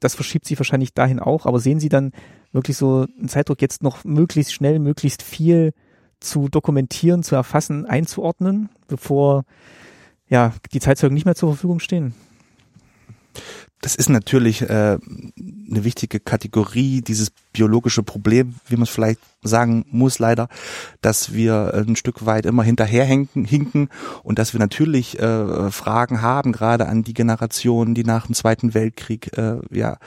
A: Das verschiebt sich wahrscheinlich dahin auch. Aber sehen Sie dann wirklich so einen Zeitdruck jetzt noch möglichst schnell, möglichst viel zu dokumentieren, zu erfassen, einzuordnen, bevor ja die Zeitzeugen nicht mehr zur Verfügung stehen?
B: Das ist natürlich äh, eine wichtige Kategorie, dieses biologische Problem, wie man es vielleicht sagen muss leider, dass wir ein Stück weit immer hinterherhinken hinken und dass wir natürlich äh, Fragen haben, gerade an die Generation, die nach dem Zweiten Weltkrieg äh, ja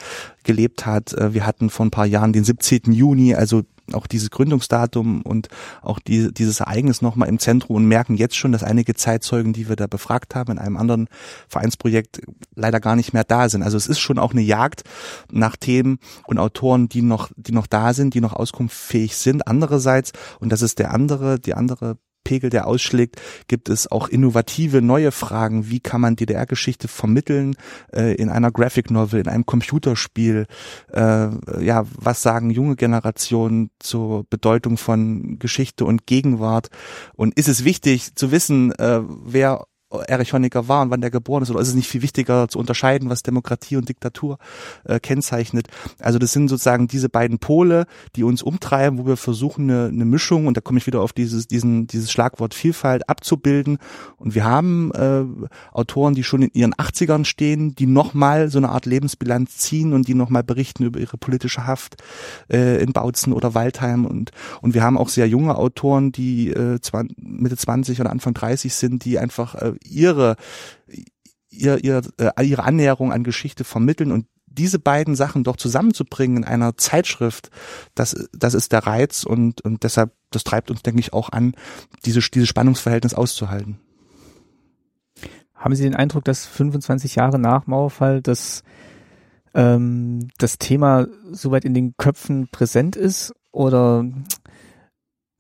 B: gelebt hat. Äh, wir hatten vor ein paar Jahren den 17. Juni, also auch dieses Gründungsdatum und auch die, dieses Ereignis nochmal im Zentrum und merken jetzt schon, dass einige Zeitzeugen, die wir da befragt haben in einem anderen Vereinsprojekt, leider gar nicht mehr da sind. Also es ist schon auch eine Jagd nach Themen und Autoren, die noch, die noch da sind, die noch auskunftsfähig sind. Andererseits, und das ist der andere, die andere Pegel, der ausschlägt, gibt es auch innovative neue Fragen. Wie kann man DDR-Geschichte vermitteln äh, in einer Graphic Novel, in einem Computerspiel? Äh, ja, was sagen junge Generationen zur Bedeutung von Geschichte und Gegenwart? Und ist es wichtig zu wissen, äh, wer Erich Honecker war und wann der geboren ist, oder ist es nicht viel wichtiger zu unterscheiden, was Demokratie und Diktatur äh, kennzeichnet? Also das sind sozusagen diese beiden Pole, die uns umtreiben, wo wir versuchen, eine, eine Mischung, und da komme ich wieder auf dieses, diesen, dieses Schlagwort Vielfalt abzubilden. Und wir haben äh, Autoren, die schon in ihren 80ern stehen, die nochmal so eine Art Lebensbilanz ziehen und die nochmal berichten über ihre politische Haft äh, in Bautzen oder Waldheim. Und, und wir haben auch sehr junge Autoren, die äh, Mitte 20 oder Anfang 30 sind, die einfach äh, ihre, ihr, ihr, äh, ihre Annäherung an Geschichte vermitteln und diese beiden Sachen doch zusammenzubringen in einer Zeitschrift, das, das ist der Reiz und, und deshalb, das treibt uns, denke ich, auch an, diese, dieses Spannungsverhältnis auszuhalten.
A: Haben Sie den Eindruck, dass 25 Jahre nach Mauerfall das, ähm, das Thema soweit in den Köpfen präsent ist oder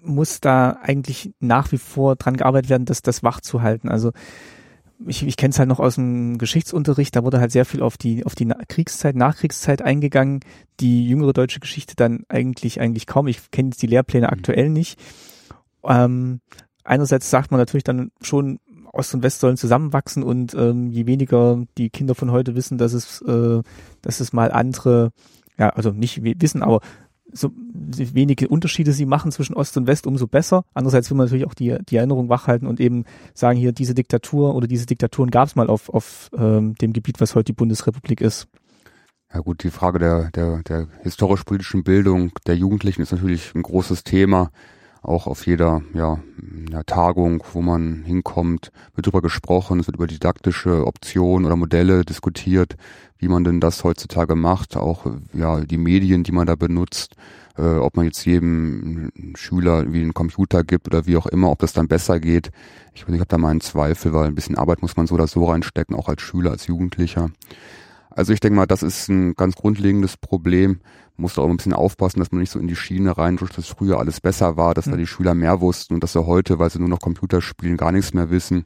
A: muss da eigentlich nach wie vor dran gearbeitet werden, dass das wach zu halten. Also ich, ich kenne es halt noch aus dem Geschichtsunterricht, da wurde halt sehr viel auf die auf die Kriegszeit, Nachkriegszeit eingegangen, die jüngere deutsche Geschichte dann eigentlich eigentlich kaum. Ich kenne jetzt die Lehrpläne mhm. aktuell nicht. Ähm, einerseits sagt man natürlich dann schon, Ost und West sollen zusammenwachsen und ähm, je weniger die Kinder von heute wissen, dass es, äh, dass es mal andere, ja, also nicht wissen, aber so wenige Unterschiede sie machen zwischen Ost und West, umso besser. Andererseits will man natürlich auch die, die Erinnerung wachhalten und eben sagen, hier diese Diktatur oder diese Diktaturen gab es mal auf, auf ähm, dem Gebiet, was heute die Bundesrepublik ist.
C: Ja gut, die Frage der, der, der historisch-politischen Bildung der Jugendlichen ist natürlich ein großes Thema. Auch auf jeder ja, Tagung, wo man hinkommt, wird darüber gesprochen, es wird über didaktische Optionen oder Modelle diskutiert, wie man denn das heutzutage macht, auch ja die Medien, die man da benutzt, äh, ob man jetzt jedem Schüler wie einen Computer gibt oder wie auch immer, ob das dann besser geht. Ich, ich habe da meinen Zweifel, weil ein bisschen Arbeit muss man so oder so reinstecken, auch als Schüler, als Jugendlicher. Also ich denke mal, das ist ein ganz grundlegendes Problem. Man muss da auch ein bisschen aufpassen, dass man nicht so in die Schiene reinrutscht, dass früher alles besser war, dass mhm. da die Schüler mehr wussten und dass sie heute, weil sie nur noch Computer spielen, gar nichts mehr wissen.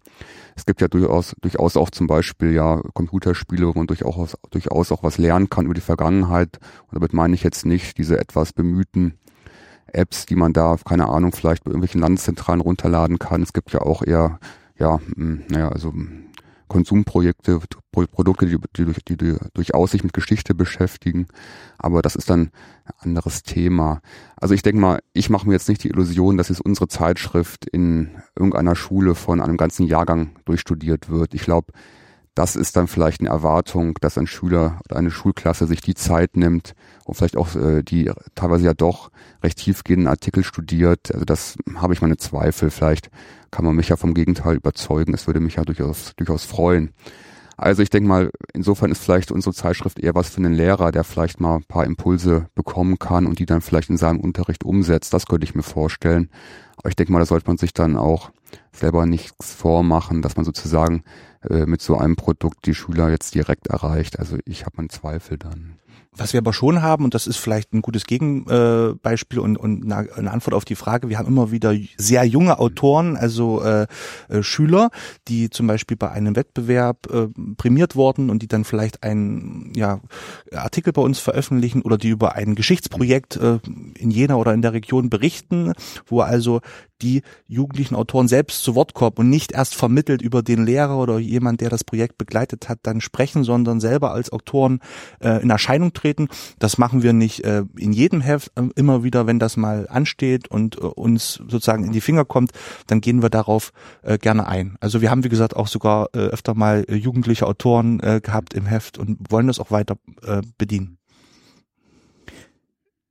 C: Es gibt ja durchaus, durchaus auch zum Beispiel ja Computerspiele, wo man durchaus, durchaus auch was lernen kann über die Vergangenheit. Und damit meine ich jetzt nicht diese etwas bemühten Apps, die man da, keine Ahnung, vielleicht bei irgendwelchen Landeszentralen runterladen kann. Es gibt ja auch eher, ja, hm, naja, also Konsumprojekte, Produkte, die, die, die, durchaus sich mit Geschichte beschäftigen. Aber das ist dann ein anderes Thema. Also ich denke mal, ich mache mir jetzt nicht die Illusion, dass jetzt unsere Zeitschrift in irgendeiner Schule von einem ganzen Jahrgang durchstudiert wird. Ich glaube, das ist dann vielleicht eine Erwartung, dass ein Schüler oder eine Schulklasse sich die Zeit nimmt und vielleicht auch äh, die teilweise ja doch recht tiefgehenden Artikel studiert. Also das habe ich meine Zweifel. Vielleicht kann man mich ja vom Gegenteil überzeugen. Es würde mich ja durchaus, durchaus freuen. Also ich denke mal, insofern ist vielleicht unsere Zeitschrift eher was für einen Lehrer, der vielleicht mal ein paar Impulse bekommen kann und die dann vielleicht in seinem Unterricht umsetzt. Das könnte ich mir vorstellen. Aber ich denke mal, da sollte man sich dann auch selber nichts vormachen, dass man sozusagen äh, mit so einem Produkt die Schüler jetzt direkt erreicht. Also ich habe meinen Zweifel dann.
B: Was wir aber schon haben, und das ist vielleicht ein gutes Gegenbeispiel und, und eine Antwort auf die Frage, wir haben immer wieder sehr junge Autoren, also äh, äh, Schüler, die zum Beispiel bei einem Wettbewerb äh, prämiert wurden und die dann vielleicht einen ja, Artikel bei uns veröffentlichen oder die über ein Geschichtsprojekt äh, in Jena oder in der Region berichten, wo also die jugendlichen Autoren selbst zu Wort kommen und nicht erst vermittelt über den Lehrer oder jemand, der das Projekt begleitet hat, dann sprechen, sondern selber als Autoren äh, in Erscheinung treten. Das machen wir nicht äh, in jedem Heft äh, immer wieder, wenn das mal ansteht und äh, uns sozusagen in die Finger kommt, dann gehen wir darauf äh, gerne ein. Also wir haben, wie gesagt, auch sogar äh, öfter mal äh, jugendliche Autoren äh, gehabt im Heft und wollen das auch weiter äh, bedienen.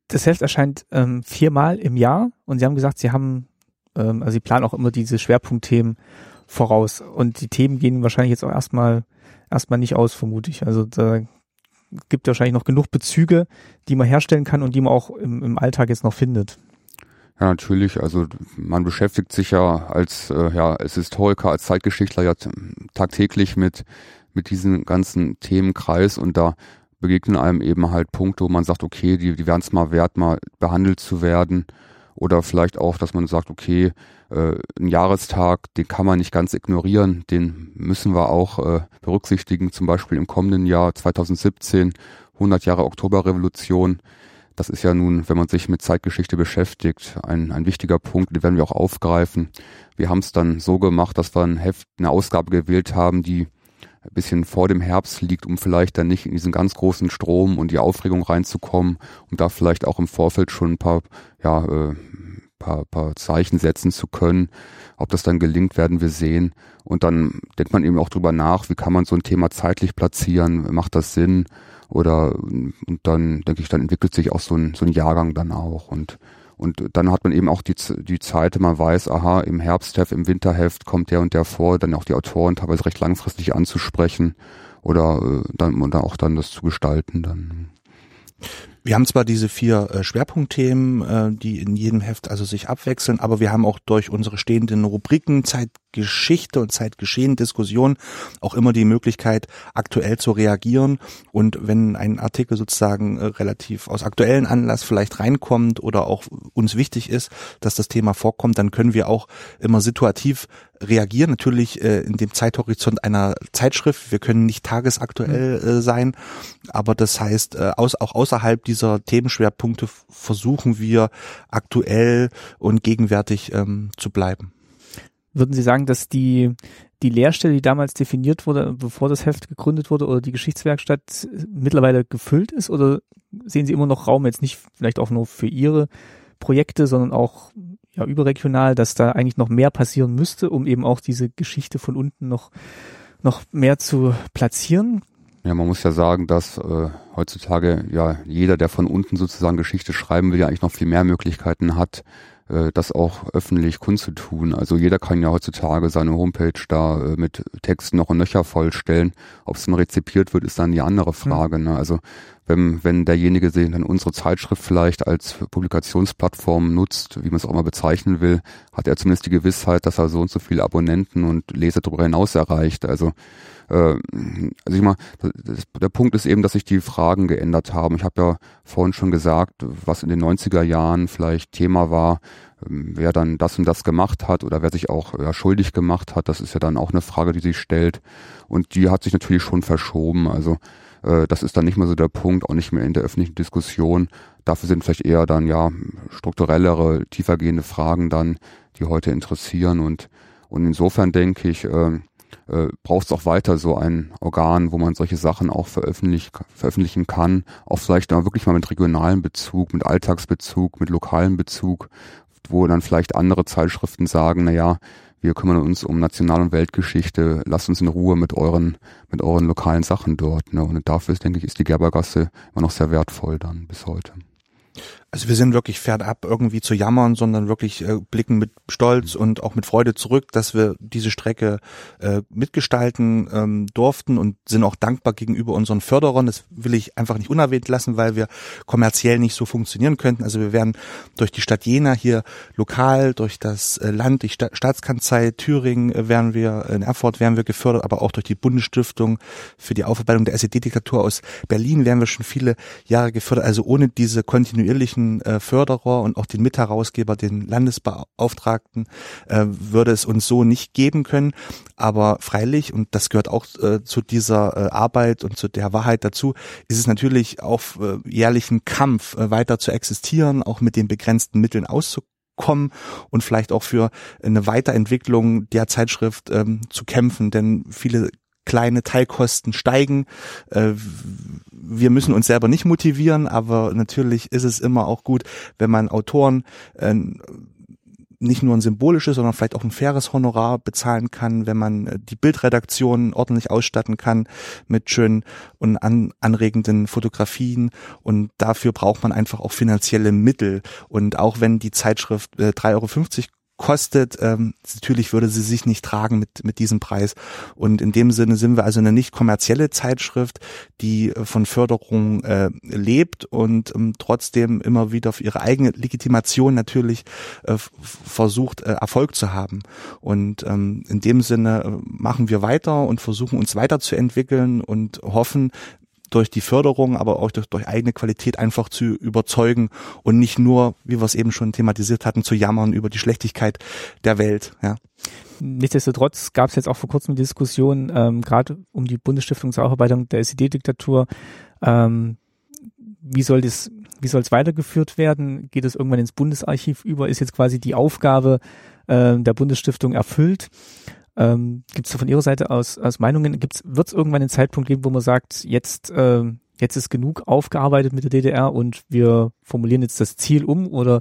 A: Das Heft erscheint ähm, viermal im Jahr und Sie haben gesagt, Sie haben ähm, also sie planen auch immer diese Schwerpunktthemen voraus. Und die Themen gehen wahrscheinlich jetzt auch erstmal erstmal nicht aus, vermute ich. Also da gibt wahrscheinlich noch genug Bezüge, die man herstellen kann und die man auch im, im Alltag jetzt noch findet.
C: Ja, natürlich. Also man beschäftigt sich ja als, äh, ja, als Historiker, als Zeitgeschichtler ja tagtäglich mit, mit diesem ganzen Themenkreis und da begegnen einem eben halt Punkte, wo man sagt, okay, die, die wären es mal wert, mal behandelt zu werden. Oder vielleicht auch, dass man sagt, okay, äh, ein Jahrestag, den kann man nicht ganz ignorieren, den müssen wir auch äh, berücksichtigen, zum Beispiel im kommenden Jahr 2017, 100 Jahre Oktoberrevolution. Das ist ja nun, wenn man sich mit Zeitgeschichte beschäftigt, ein, ein wichtiger Punkt, den werden wir auch aufgreifen. Wir haben es dann so gemacht, dass wir ein Heft, eine Ausgabe gewählt haben, die bisschen vor dem Herbst liegt, um vielleicht dann nicht in diesen ganz großen Strom und die Aufregung reinzukommen und da vielleicht auch im Vorfeld schon ein paar, ja, äh, paar, paar Zeichen setzen zu können. Ob das dann gelingt, werden wir sehen. Und dann denkt man eben auch drüber nach, wie kann man so ein Thema zeitlich platzieren, macht das Sinn? Oder und dann denke ich, dann entwickelt sich auch so ein, so ein Jahrgang dann auch. Und und dann hat man eben auch die, die Zeit, man weiß, aha, im Herbstheft, im Winterheft kommt der und der vor, dann auch die Autoren teilweise recht langfristig anzusprechen oder äh, dann und auch dann das zu gestalten dann.
B: Wir haben zwar diese vier äh, Schwerpunktthemen, äh, die in jedem Heft also sich abwechseln, aber wir haben auch durch unsere stehenden Rubriken Zeitgeschichte und Zeitgeschehen, Diskussion auch immer die Möglichkeit, aktuell zu reagieren. Und wenn ein Artikel sozusagen äh, relativ aus aktuellen Anlass vielleicht reinkommt oder auch uns wichtig ist, dass das Thema vorkommt, dann können wir auch immer situativ reagieren, natürlich äh, in dem Zeithorizont einer Zeitschrift. Wir können nicht tagesaktuell mhm. äh, sein, aber das heißt, äh, aus, auch außerhalb dieser Themenschwerpunkte versuchen wir aktuell und gegenwärtig ähm, zu bleiben.
A: Würden Sie sagen, dass die, die Lehrstelle, die damals definiert wurde, bevor das Heft gegründet wurde, oder die Geschichtswerkstatt mittlerweile gefüllt ist? Oder sehen Sie immer noch Raum jetzt nicht vielleicht auch nur für Ihre Projekte, sondern auch ja, überregional, dass da eigentlich noch mehr passieren müsste, um eben auch diese Geschichte von unten noch, noch mehr zu platzieren?
C: Ja, man muss ja sagen, dass äh, heutzutage ja jeder, der von unten sozusagen Geschichte schreiben will, ja eigentlich noch viel mehr Möglichkeiten hat, äh, das auch öffentlich kundzutun. Also jeder kann ja heutzutage seine Homepage da äh, mit Texten noch und nöcher vollstellen. Ob es dann rezipiert wird, ist dann die andere Frage. Mhm. Ne? Also wenn, wenn derjenige sich dann unsere Zeitschrift vielleicht als Publikationsplattform nutzt, wie man es auch mal bezeichnen will, hat er zumindest die Gewissheit, dass er so und so viele Abonnenten und Leser darüber hinaus erreicht. Also äh, also ich mal, der Punkt ist eben, dass sich die Fragen geändert haben. Ich habe ja vorhin schon gesagt, was in den 90er Jahren vielleicht Thema war, ähm, wer dann das und das gemacht hat oder wer sich auch ja, schuldig gemacht hat, das ist ja dann auch eine Frage, die sich stellt. Und die hat sich natürlich schon verschoben. Also äh, das ist dann nicht mehr so der Punkt, auch nicht mehr in der öffentlichen Diskussion. Dafür sind vielleicht eher dann ja strukturellere, tiefergehende Fragen dann, die heute interessieren und und insofern denke ich, äh, äh, braucht es auch weiter so ein Organ, wo man solche Sachen auch veröffentlich, veröffentlichen kann, auch vielleicht auch wirklich mal mit regionalem Bezug, mit Alltagsbezug, mit lokalem Bezug, wo dann vielleicht andere Zeitschriften sagen, na ja, wir kümmern uns um National- und Weltgeschichte, lasst uns in Ruhe mit euren, mit euren lokalen Sachen dort. Ne? Und dafür, denke ich, ist die Gerbergasse immer noch sehr wertvoll dann bis heute.
B: Also wir sind wirklich fernab irgendwie zu jammern, sondern wirklich äh, blicken mit Stolz und auch mit Freude zurück, dass wir diese Strecke äh, mitgestalten ähm, durften und sind auch dankbar gegenüber unseren Förderern. Das will ich einfach nicht unerwähnt lassen, weil wir kommerziell nicht so funktionieren könnten. Also wir werden durch die Stadt Jena hier lokal, durch das äh, Land, die Sta Staatskanzlei Thüringen äh, werden wir, in Erfurt werden wir gefördert, aber auch durch die Bundesstiftung für die Aufarbeitung der SED-Diktatur aus Berlin werden wir schon viele Jahre gefördert. Also ohne diese kontinuierlichen wesentlichen äh, Förderer und auch den Mitherausgeber, den Landesbeauftragten, äh, würde es uns so nicht geben können. Aber freilich, und das gehört auch äh, zu dieser äh, Arbeit und zu der Wahrheit dazu, ist es natürlich auf äh, jährlichen Kampf äh, weiter zu existieren, auch mit den begrenzten Mitteln auszukommen und vielleicht auch für eine Weiterentwicklung der Zeitschrift ähm, zu kämpfen, denn viele kleine Teilkosten steigen. Äh, wir müssen uns selber nicht motivieren, aber natürlich ist es immer auch gut, wenn man Autoren äh, nicht nur ein symbolisches, sondern vielleicht auch ein faires Honorar bezahlen kann, wenn man äh, die Bildredaktion ordentlich ausstatten kann mit schönen und an, anregenden Fotografien. Und dafür braucht man einfach auch finanzielle Mittel. Und auch wenn die Zeitschrift äh, 3,50 Euro kostet. Ähm, natürlich würde sie sich nicht tragen mit, mit diesem Preis. Und in dem Sinne sind wir also eine nicht kommerzielle Zeitschrift, die äh, von Förderung äh, lebt und ähm, trotzdem immer wieder für ihre eigene Legitimation natürlich äh, versucht, äh, Erfolg zu haben. Und ähm, in dem Sinne äh, machen wir weiter und versuchen uns weiterzuentwickeln und hoffen, durch die Förderung, aber auch durch, durch eigene Qualität einfach zu überzeugen und nicht nur, wie wir es eben schon thematisiert hatten, zu jammern über die Schlechtigkeit der Welt. Ja.
A: Nichtsdestotrotz gab es jetzt auch vor kurzem eine Diskussion, ähm, gerade um die Bundesstiftung zur Aufarbeitung der SED-Diktatur. Ähm, wie soll das, wie soll es weitergeführt werden? Geht es irgendwann ins Bundesarchiv über? Ist jetzt quasi die Aufgabe äh, der Bundesstiftung erfüllt? Ähm, Gibt es von Ihrer Seite aus, aus Meinungen? Wird es irgendwann einen Zeitpunkt geben, wo man sagt, jetzt, äh, jetzt ist genug aufgearbeitet mit der DDR und wir formulieren jetzt das Ziel um oder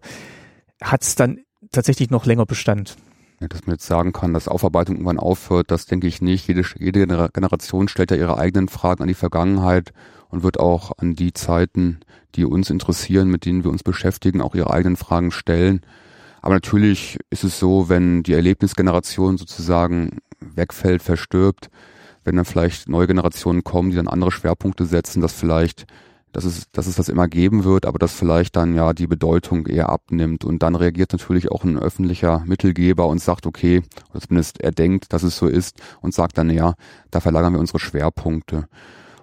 A: hat es dann tatsächlich noch länger Bestand?
C: Ja, dass man jetzt sagen kann, dass Aufarbeitung irgendwann aufhört, das denke ich nicht. Jede, jede Generation stellt ja ihre eigenen Fragen an die Vergangenheit und wird auch an die Zeiten, die uns interessieren, mit denen wir uns beschäftigen, auch ihre eigenen Fragen stellen. Aber natürlich ist es so, wenn die Erlebnisgeneration sozusagen wegfällt, verstirbt, wenn dann vielleicht neue Generationen kommen, die dann andere Schwerpunkte setzen, dass vielleicht, dass es, dass es das immer geben wird, aber dass vielleicht dann ja die Bedeutung eher abnimmt und dann reagiert natürlich auch ein öffentlicher Mittelgeber und sagt, okay, oder zumindest er denkt, dass es so ist und sagt dann, ja, da verlagern wir unsere Schwerpunkte.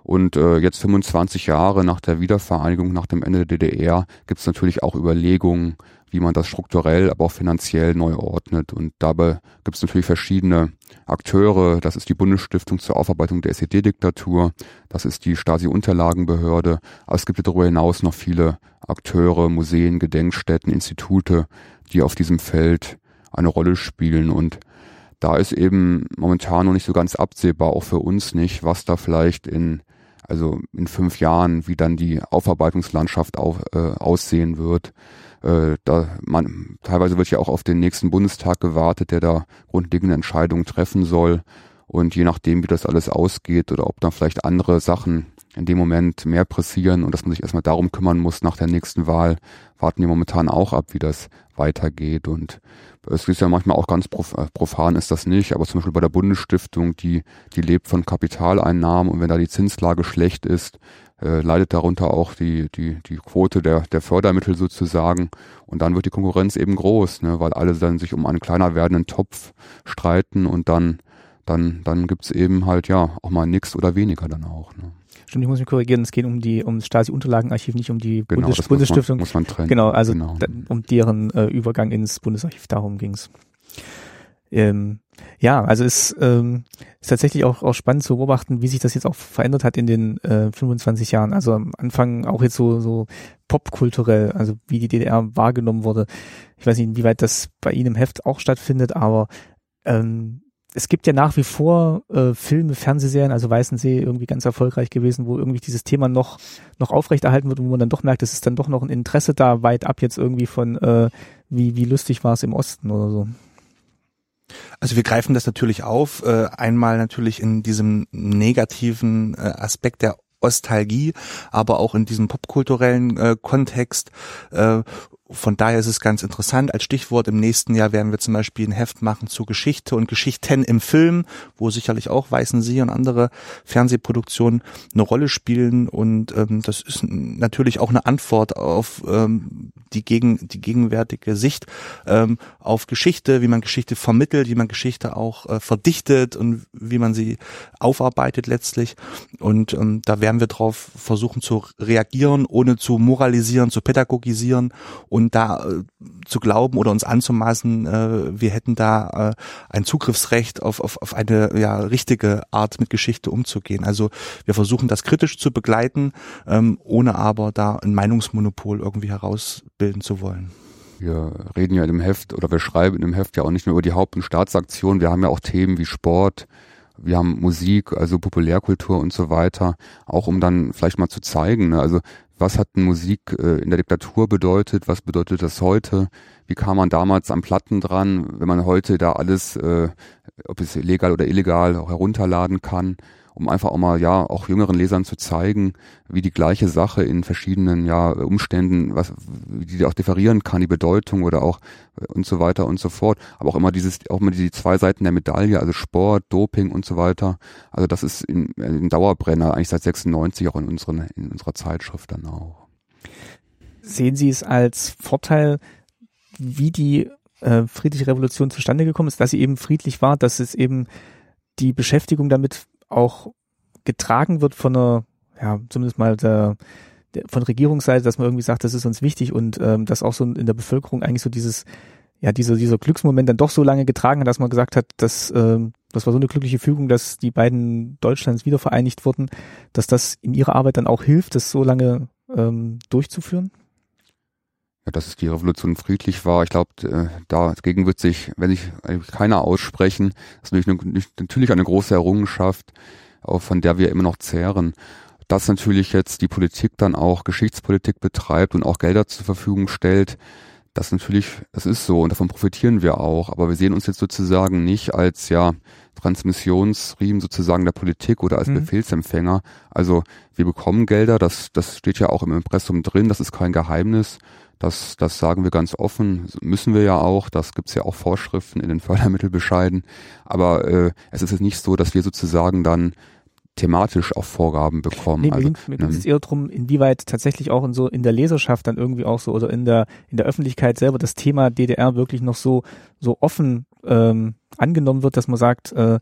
C: Und äh, jetzt 25 Jahre nach der Wiedervereinigung, nach dem Ende der DDR, gibt es natürlich auch Überlegungen, wie man das strukturell, aber auch finanziell neu ordnet. Und dabei gibt es natürlich verschiedene Akteure. Das ist die Bundesstiftung zur Aufarbeitung der SED-Diktatur. Das ist die Stasi-Unterlagenbehörde. Aber es gibt darüber hinaus noch viele Akteure, Museen, Gedenkstätten, Institute, die auf diesem Feld eine Rolle spielen. Und da ist eben momentan noch nicht so ganz absehbar, auch für uns nicht, was da vielleicht in also in fünf Jahren, wie dann die Aufarbeitungslandschaft auf, äh, aussehen wird. Äh, da man teilweise wird ja auch auf den nächsten Bundestag gewartet, der da grundlegende Entscheidungen treffen soll. Und je nachdem, wie das alles ausgeht oder ob dann vielleicht andere Sachen in dem Moment mehr pressieren und dass man sich erstmal darum kümmern muss nach der nächsten Wahl, warten wir momentan auch ab, wie das weitergeht. Und es ist ja manchmal auch ganz äh, profan ist das nicht, aber zum Beispiel bei der Bundesstiftung, die, die lebt von Kapitaleinnahmen und wenn da die Zinslage schlecht ist, äh, leidet darunter auch die, die, die Quote der, der Fördermittel sozusagen. Und dann wird die Konkurrenz eben groß, ne, weil alle dann sich um einen kleiner werdenden Topf streiten und dann, dann, dann gibt's eben halt ja auch mal nichts oder weniger dann auch. Ne.
A: Stimmt, ich muss mich korrigieren, es geht um die um das Stasi-Unterlagenarchiv, nicht um die
C: genau,
A: Bundes Bundesstiftung.
C: Muss man, muss man trennen.
A: Genau, also genau. Um deren äh, Übergang ins Bundesarchiv, darum ging's. Ähm, Ja, also es ähm, ist tatsächlich auch, auch spannend zu beobachten, wie sich das jetzt auch verändert hat in den äh, 25 Jahren. Also am Anfang auch jetzt so, so popkulturell, also wie die DDR wahrgenommen wurde. Ich weiß nicht, inwieweit das bei Ihnen im Heft auch stattfindet, aber ähm, es gibt ja nach wie vor äh, Filme, Fernsehserien, also Weißensee irgendwie ganz erfolgreich gewesen, wo irgendwie dieses Thema noch noch aufrechterhalten wird und wo man dann doch merkt, es ist dann doch noch ein Interesse da, weit ab jetzt irgendwie von äh, wie wie lustig war es im Osten oder so.
B: Also wir greifen das natürlich auf, äh, einmal natürlich in diesem negativen äh, Aspekt der Ostalgie, aber auch in diesem popkulturellen äh, Kontext äh, von daher ist es ganz interessant. Als Stichwort im nächsten Jahr werden wir zum Beispiel ein Heft machen zu Geschichte und Geschichten im Film, wo sicherlich auch Weißen Sie und andere Fernsehproduktionen eine Rolle spielen. Und ähm, das ist natürlich auch eine Antwort auf ähm, die, gegen, die gegenwärtige Sicht ähm, auf Geschichte, wie man Geschichte vermittelt, wie man Geschichte auch äh, verdichtet und wie man sie aufarbeitet letztlich. Und ähm, da werden wir drauf versuchen zu reagieren, ohne zu moralisieren, zu pädagogisieren und da äh, zu glauben oder uns anzumaßen, äh, wir hätten da äh, ein Zugriffsrecht auf, auf, auf eine ja, richtige Art mit Geschichte umzugehen. Also wir versuchen das kritisch zu begleiten, ähm, ohne aber da ein Meinungsmonopol irgendwie herausbilden zu wollen.
C: Wir reden ja in dem Heft oder wir schreiben in dem Heft ja auch nicht nur über die Haupt- und Staatsaktionen. Wir haben ja auch Themen wie Sport, wir haben Musik, also Populärkultur und so weiter, auch um dann vielleicht mal zu zeigen, ne? also was hat Musik äh, in der Diktatur bedeutet, was bedeutet das heute, wie kam man damals am Platten dran, wenn man heute da alles, äh, ob es legal oder illegal, auch herunterladen kann um einfach auch mal ja auch jüngeren Lesern zu zeigen, wie die gleiche Sache in verschiedenen ja Umständen, was die auch differieren kann, die Bedeutung oder auch äh, und so weiter und so fort. Aber auch immer dieses, auch immer die zwei Seiten der Medaille, also Sport, Doping und so weiter. Also das ist in, in Dauerbrenner eigentlich seit 96 auch in unseren in unserer Zeitschrift dann auch.
A: Sehen Sie es als Vorteil, wie die äh, friedliche Revolution zustande gekommen ist, dass sie eben friedlich war, dass es eben die Beschäftigung damit auch getragen wird von einer, ja, zumindest mal der, der von Regierungsseite, dass man irgendwie sagt, das ist uns wichtig und ähm, dass auch so in der Bevölkerung eigentlich so dieses, ja, dieser, dieser Glücksmoment dann doch so lange getragen hat, dass man gesagt hat, dass ähm, das war so eine glückliche Fügung, dass die beiden Deutschlands wieder vereinigt wurden, dass das in ihrer Arbeit dann auch hilft, das so lange ähm, durchzuführen?
C: Ja, dass es die Revolution friedlich war. Ich glaube, äh, dagegen wird sich, wenn sich keiner aussprechen, das ist natürlich, natürlich eine große Errungenschaft, von der wir immer noch zehren. Dass natürlich jetzt die Politik dann auch Geschichtspolitik betreibt und auch Gelder zur Verfügung stellt, das natürlich, das ist so und davon profitieren wir auch. Aber wir sehen uns jetzt sozusagen nicht als ja Transmissionsriemen sozusagen der Politik oder als mhm. Befehlsempfänger. Also wir bekommen Gelder, das, das steht ja auch im Impressum drin, das ist kein Geheimnis. Das, das sagen wir ganz offen, müssen wir ja auch, das gibt's ja auch Vorschriften in den Fördermittelbescheiden. Aber äh, es ist jetzt nicht so, dass wir sozusagen dann thematisch auch Vorgaben bekommen. Nee,
A: also, mir geht es eher darum, inwieweit tatsächlich auch in so in der Leserschaft dann irgendwie auch so oder in der in der Öffentlichkeit selber das Thema DDR wirklich noch so so offen ähm, angenommen wird, dass man sagt, äh,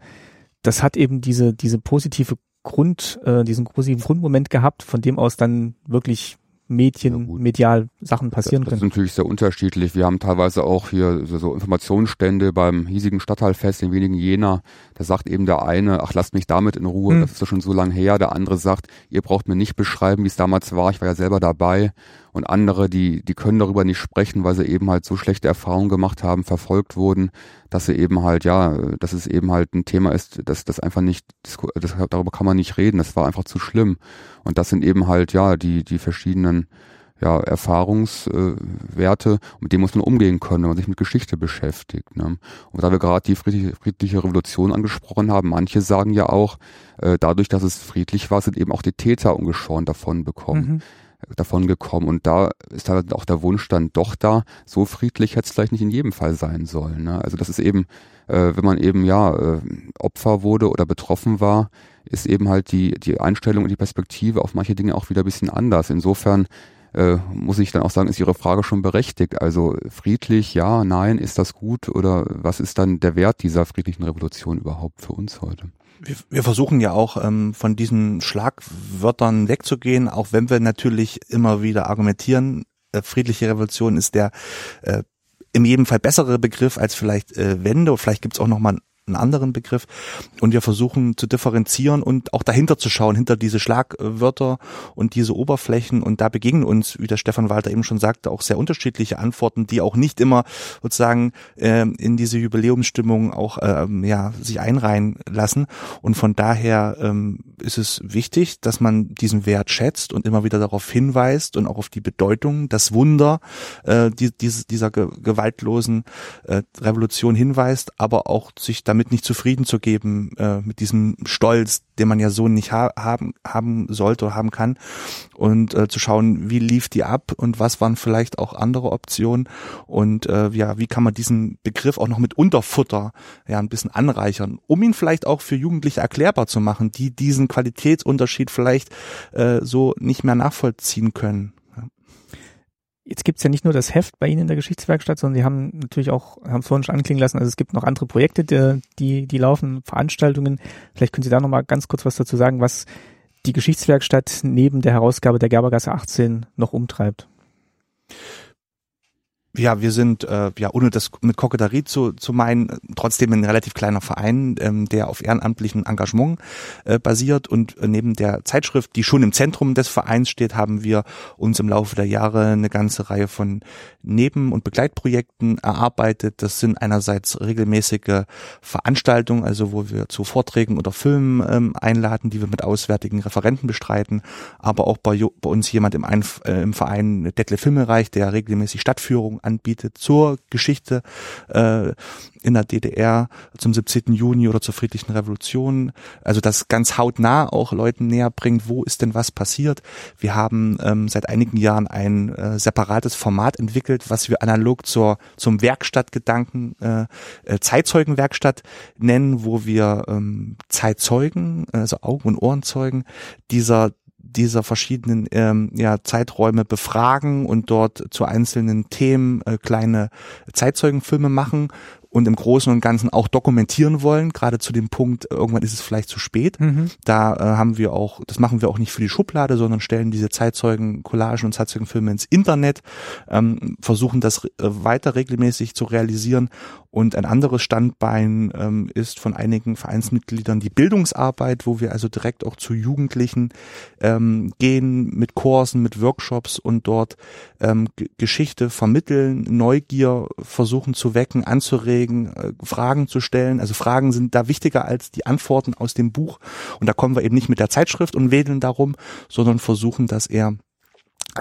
A: das hat eben diese diese positive Grund, äh, diesen positiven Grundmoment gehabt, von dem aus dann wirklich Medien, ja, medial Sachen passieren
C: das,
A: können.
C: Das ist natürlich sehr unterschiedlich. Wir haben teilweise auch hier so, Informationsstände beim hiesigen Stadtteilfest in wenigen Jena. Da sagt eben der eine, ach lasst mich damit in Ruhe, hm. das ist doch schon so lange her. Der andere sagt, ihr braucht mir nicht beschreiben, wie es damals war. Ich war ja selber dabei und andere, die, die können darüber nicht sprechen, weil sie eben halt so schlechte Erfahrungen gemacht haben, verfolgt wurden, dass sie eben halt, ja, dass es eben halt ein Thema ist, dass das einfach nicht, das, darüber kann man nicht reden, das war einfach zu schlimm. Und das sind eben halt, ja, die, die verschiedenen ja, Erfahrungswerte, mit denen muss man umgehen können, wenn man sich mit Geschichte beschäftigt. Ne? Und da wir gerade die friedliche, friedliche Revolution angesprochen haben, manche sagen ja auch, äh, dadurch, dass es friedlich war, sind eben auch die Täter ungeschoren davon bekommen. Mhm davon gekommen. Und da ist halt auch der Wunsch dann doch da, so friedlich hätte es vielleicht nicht in jedem Fall sein sollen. Ne? Also das ist eben, äh, wenn man eben ja äh, Opfer wurde oder betroffen war, ist eben halt die, die Einstellung und die Perspektive auf manche Dinge auch wieder ein bisschen anders. Insofern äh, muss ich dann auch sagen, ist Ihre Frage schon berechtigt. Also friedlich, ja, nein, ist das gut oder was ist dann der Wert dieser friedlichen Revolution überhaupt für uns heute?
B: Wir, wir versuchen ja auch ähm, von diesen Schlagwörtern wegzugehen, auch wenn wir natürlich immer wieder argumentieren, äh, friedliche Revolution ist der äh, im jedem Fall bessere Begriff als vielleicht äh, Wende. Vielleicht gibt's auch noch mal einen anderen Begriff. Und wir versuchen zu differenzieren und auch dahinter zu schauen, hinter diese Schlagwörter und diese Oberflächen. Und da begegnen uns, wie der Stefan Walter eben schon sagte, auch sehr unterschiedliche Antworten, die auch nicht immer sozusagen äh, in diese Jubiläumsstimmung auch ähm, ja sich einreihen lassen. Und von daher ähm, ist es wichtig, dass man diesen Wert schätzt und immer wieder darauf hinweist und auch auf die Bedeutung, das Wunder äh, die, diese, dieser ge gewaltlosen äh, Revolution hinweist, aber auch sich damit nicht zufrieden zu geben, äh, mit diesem Stolz, den man ja so nicht ha haben, haben sollte oder haben kann und äh, zu schauen, wie lief die ab und was waren vielleicht auch andere Optionen und äh, ja, wie kann man diesen Begriff auch noch mit Unterfutter ja ein bisschen anreichern, um ihn vielleicht auch für Jugendliche erklärbar zu machen, die diesen Qualitätsunterschied vielleicht äh, so nicht mehr nachvollziehen können.
A: Jetzt gibt's ja nicht nur das Heft bei Ihnen in der Geschichtswerkstatt, sondern Sie haben natürlich auch, haben es vorhin schon anklingen lassen, also es gibt noch andere Projekte, die, die, die laufen, Veranstaltungen. Vielleicht können Sie da nochmal ganz kurz was dazu sagen, was die Geschichtswerkstatt neben der Herausgabe der Gerbergasse 18 noch umtreibt.
B: Ja, wir sind, äh, ja, ohne das mit Koketterie zu, zu meinen, trotzdem ein relativ kleiner Verein, ähm, der auf ehrenamtlichen Engagement äh, basiert. Und äh, neben der Zeitschrift, die schon im Zentrum des Vereins steht, haben wir uns im Laufe der Jahre eine ganze Reihe von Neben- und Begleitprojekten erarbeitet. Das sind einerseits regelmäßige Veranstaltungen, also wo wir zu Vorträgen oder Filmen ähm, einladen, die wir mit auswärtigen Referenten bestreiten, aber auch bei, bei uns jemand im, Einf äh, im Verein Detlef Himmelreich, der regelmäßig Stadtführungen anbietet zur Geschichte äh, in der DDR zum 17. Juni oder zur friedlichen Revolution. Also das ganz hautnah auch Leuten näher bringt, wo ist denn was passiert. Wir haben ähm, seit einigen Jahren ein äh, separates Format entwickelt, was wir analog zur zum Werkstattgedanken äh, äh, Zeitzeugenwerkstatt nennen, wo wir ähm, Zeitzeugen, also Augen- und Ohrenzeugen dieser dieser verschiedenen ähm, ja, Zeiträume befragen und dort zu einzelnen Themen äh, kleine Zeitzeugenfilme machen und im Großen und Ganzen auch dokumentieren wollen, gerade zu dem Punkt, irgendwann ist es vielleicht zu spät. Mhm. Da äh, haben wir auch, das machen wir auch nicht für die Schublade, sondern stellen diese Zeitzeugen, Collagen und Zeitzeugenfilme ins Internet, ähm, versuchen das äh, weiter regelmäßig zu realisieren. Und ein anderes Standbein ähm, ist von einigen Vereinsmitgliedern die Bildungsarbeit, wo wir also direkt auch zu Jugendlichen ähm, gehen mit Kursen, mit Workshops und dort ähm, Geschichte vermitteln, Neugier versuchen zu wecken, anzuregen, anzuregen, äh, Fragen zu stellen. Also Fragen sind da wichtiger als die Antworten aus dem Buch. Und da kommen wir eben nicht mit der Zeitschrift und wedeln darum, sondern versuchen das eher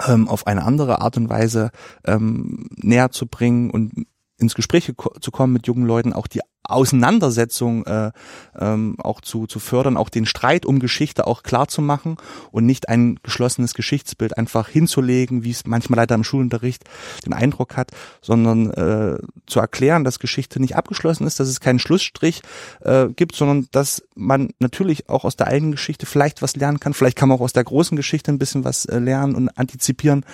B: ähm, auf eine andere Art und Weise ähm, näher zu bringen und ins Gespräch zu kommen mit jungen Leuten, auch die Auseinandersetzung äh, ähm, auch zu, zu fördern, auch den Streit um Geschichte auch klar zu machen und nicht ein geschlossenes Geschichtsbild einfach hinzulegen, wie es manchmal leider im Schulunterricht den Eindruck hat, sondern äh, zu erklären, dass Geschichte nicht abgeschlossen ist, dass es keinen Schlussstrich äh, gibt, sondern dass man natürlich auch aus der eigenen Geschichte vielleicht was lernen kann. Vielleicht kann man auch aus der großen Geschichte ein bisschen was äh, lernen und antizipieren.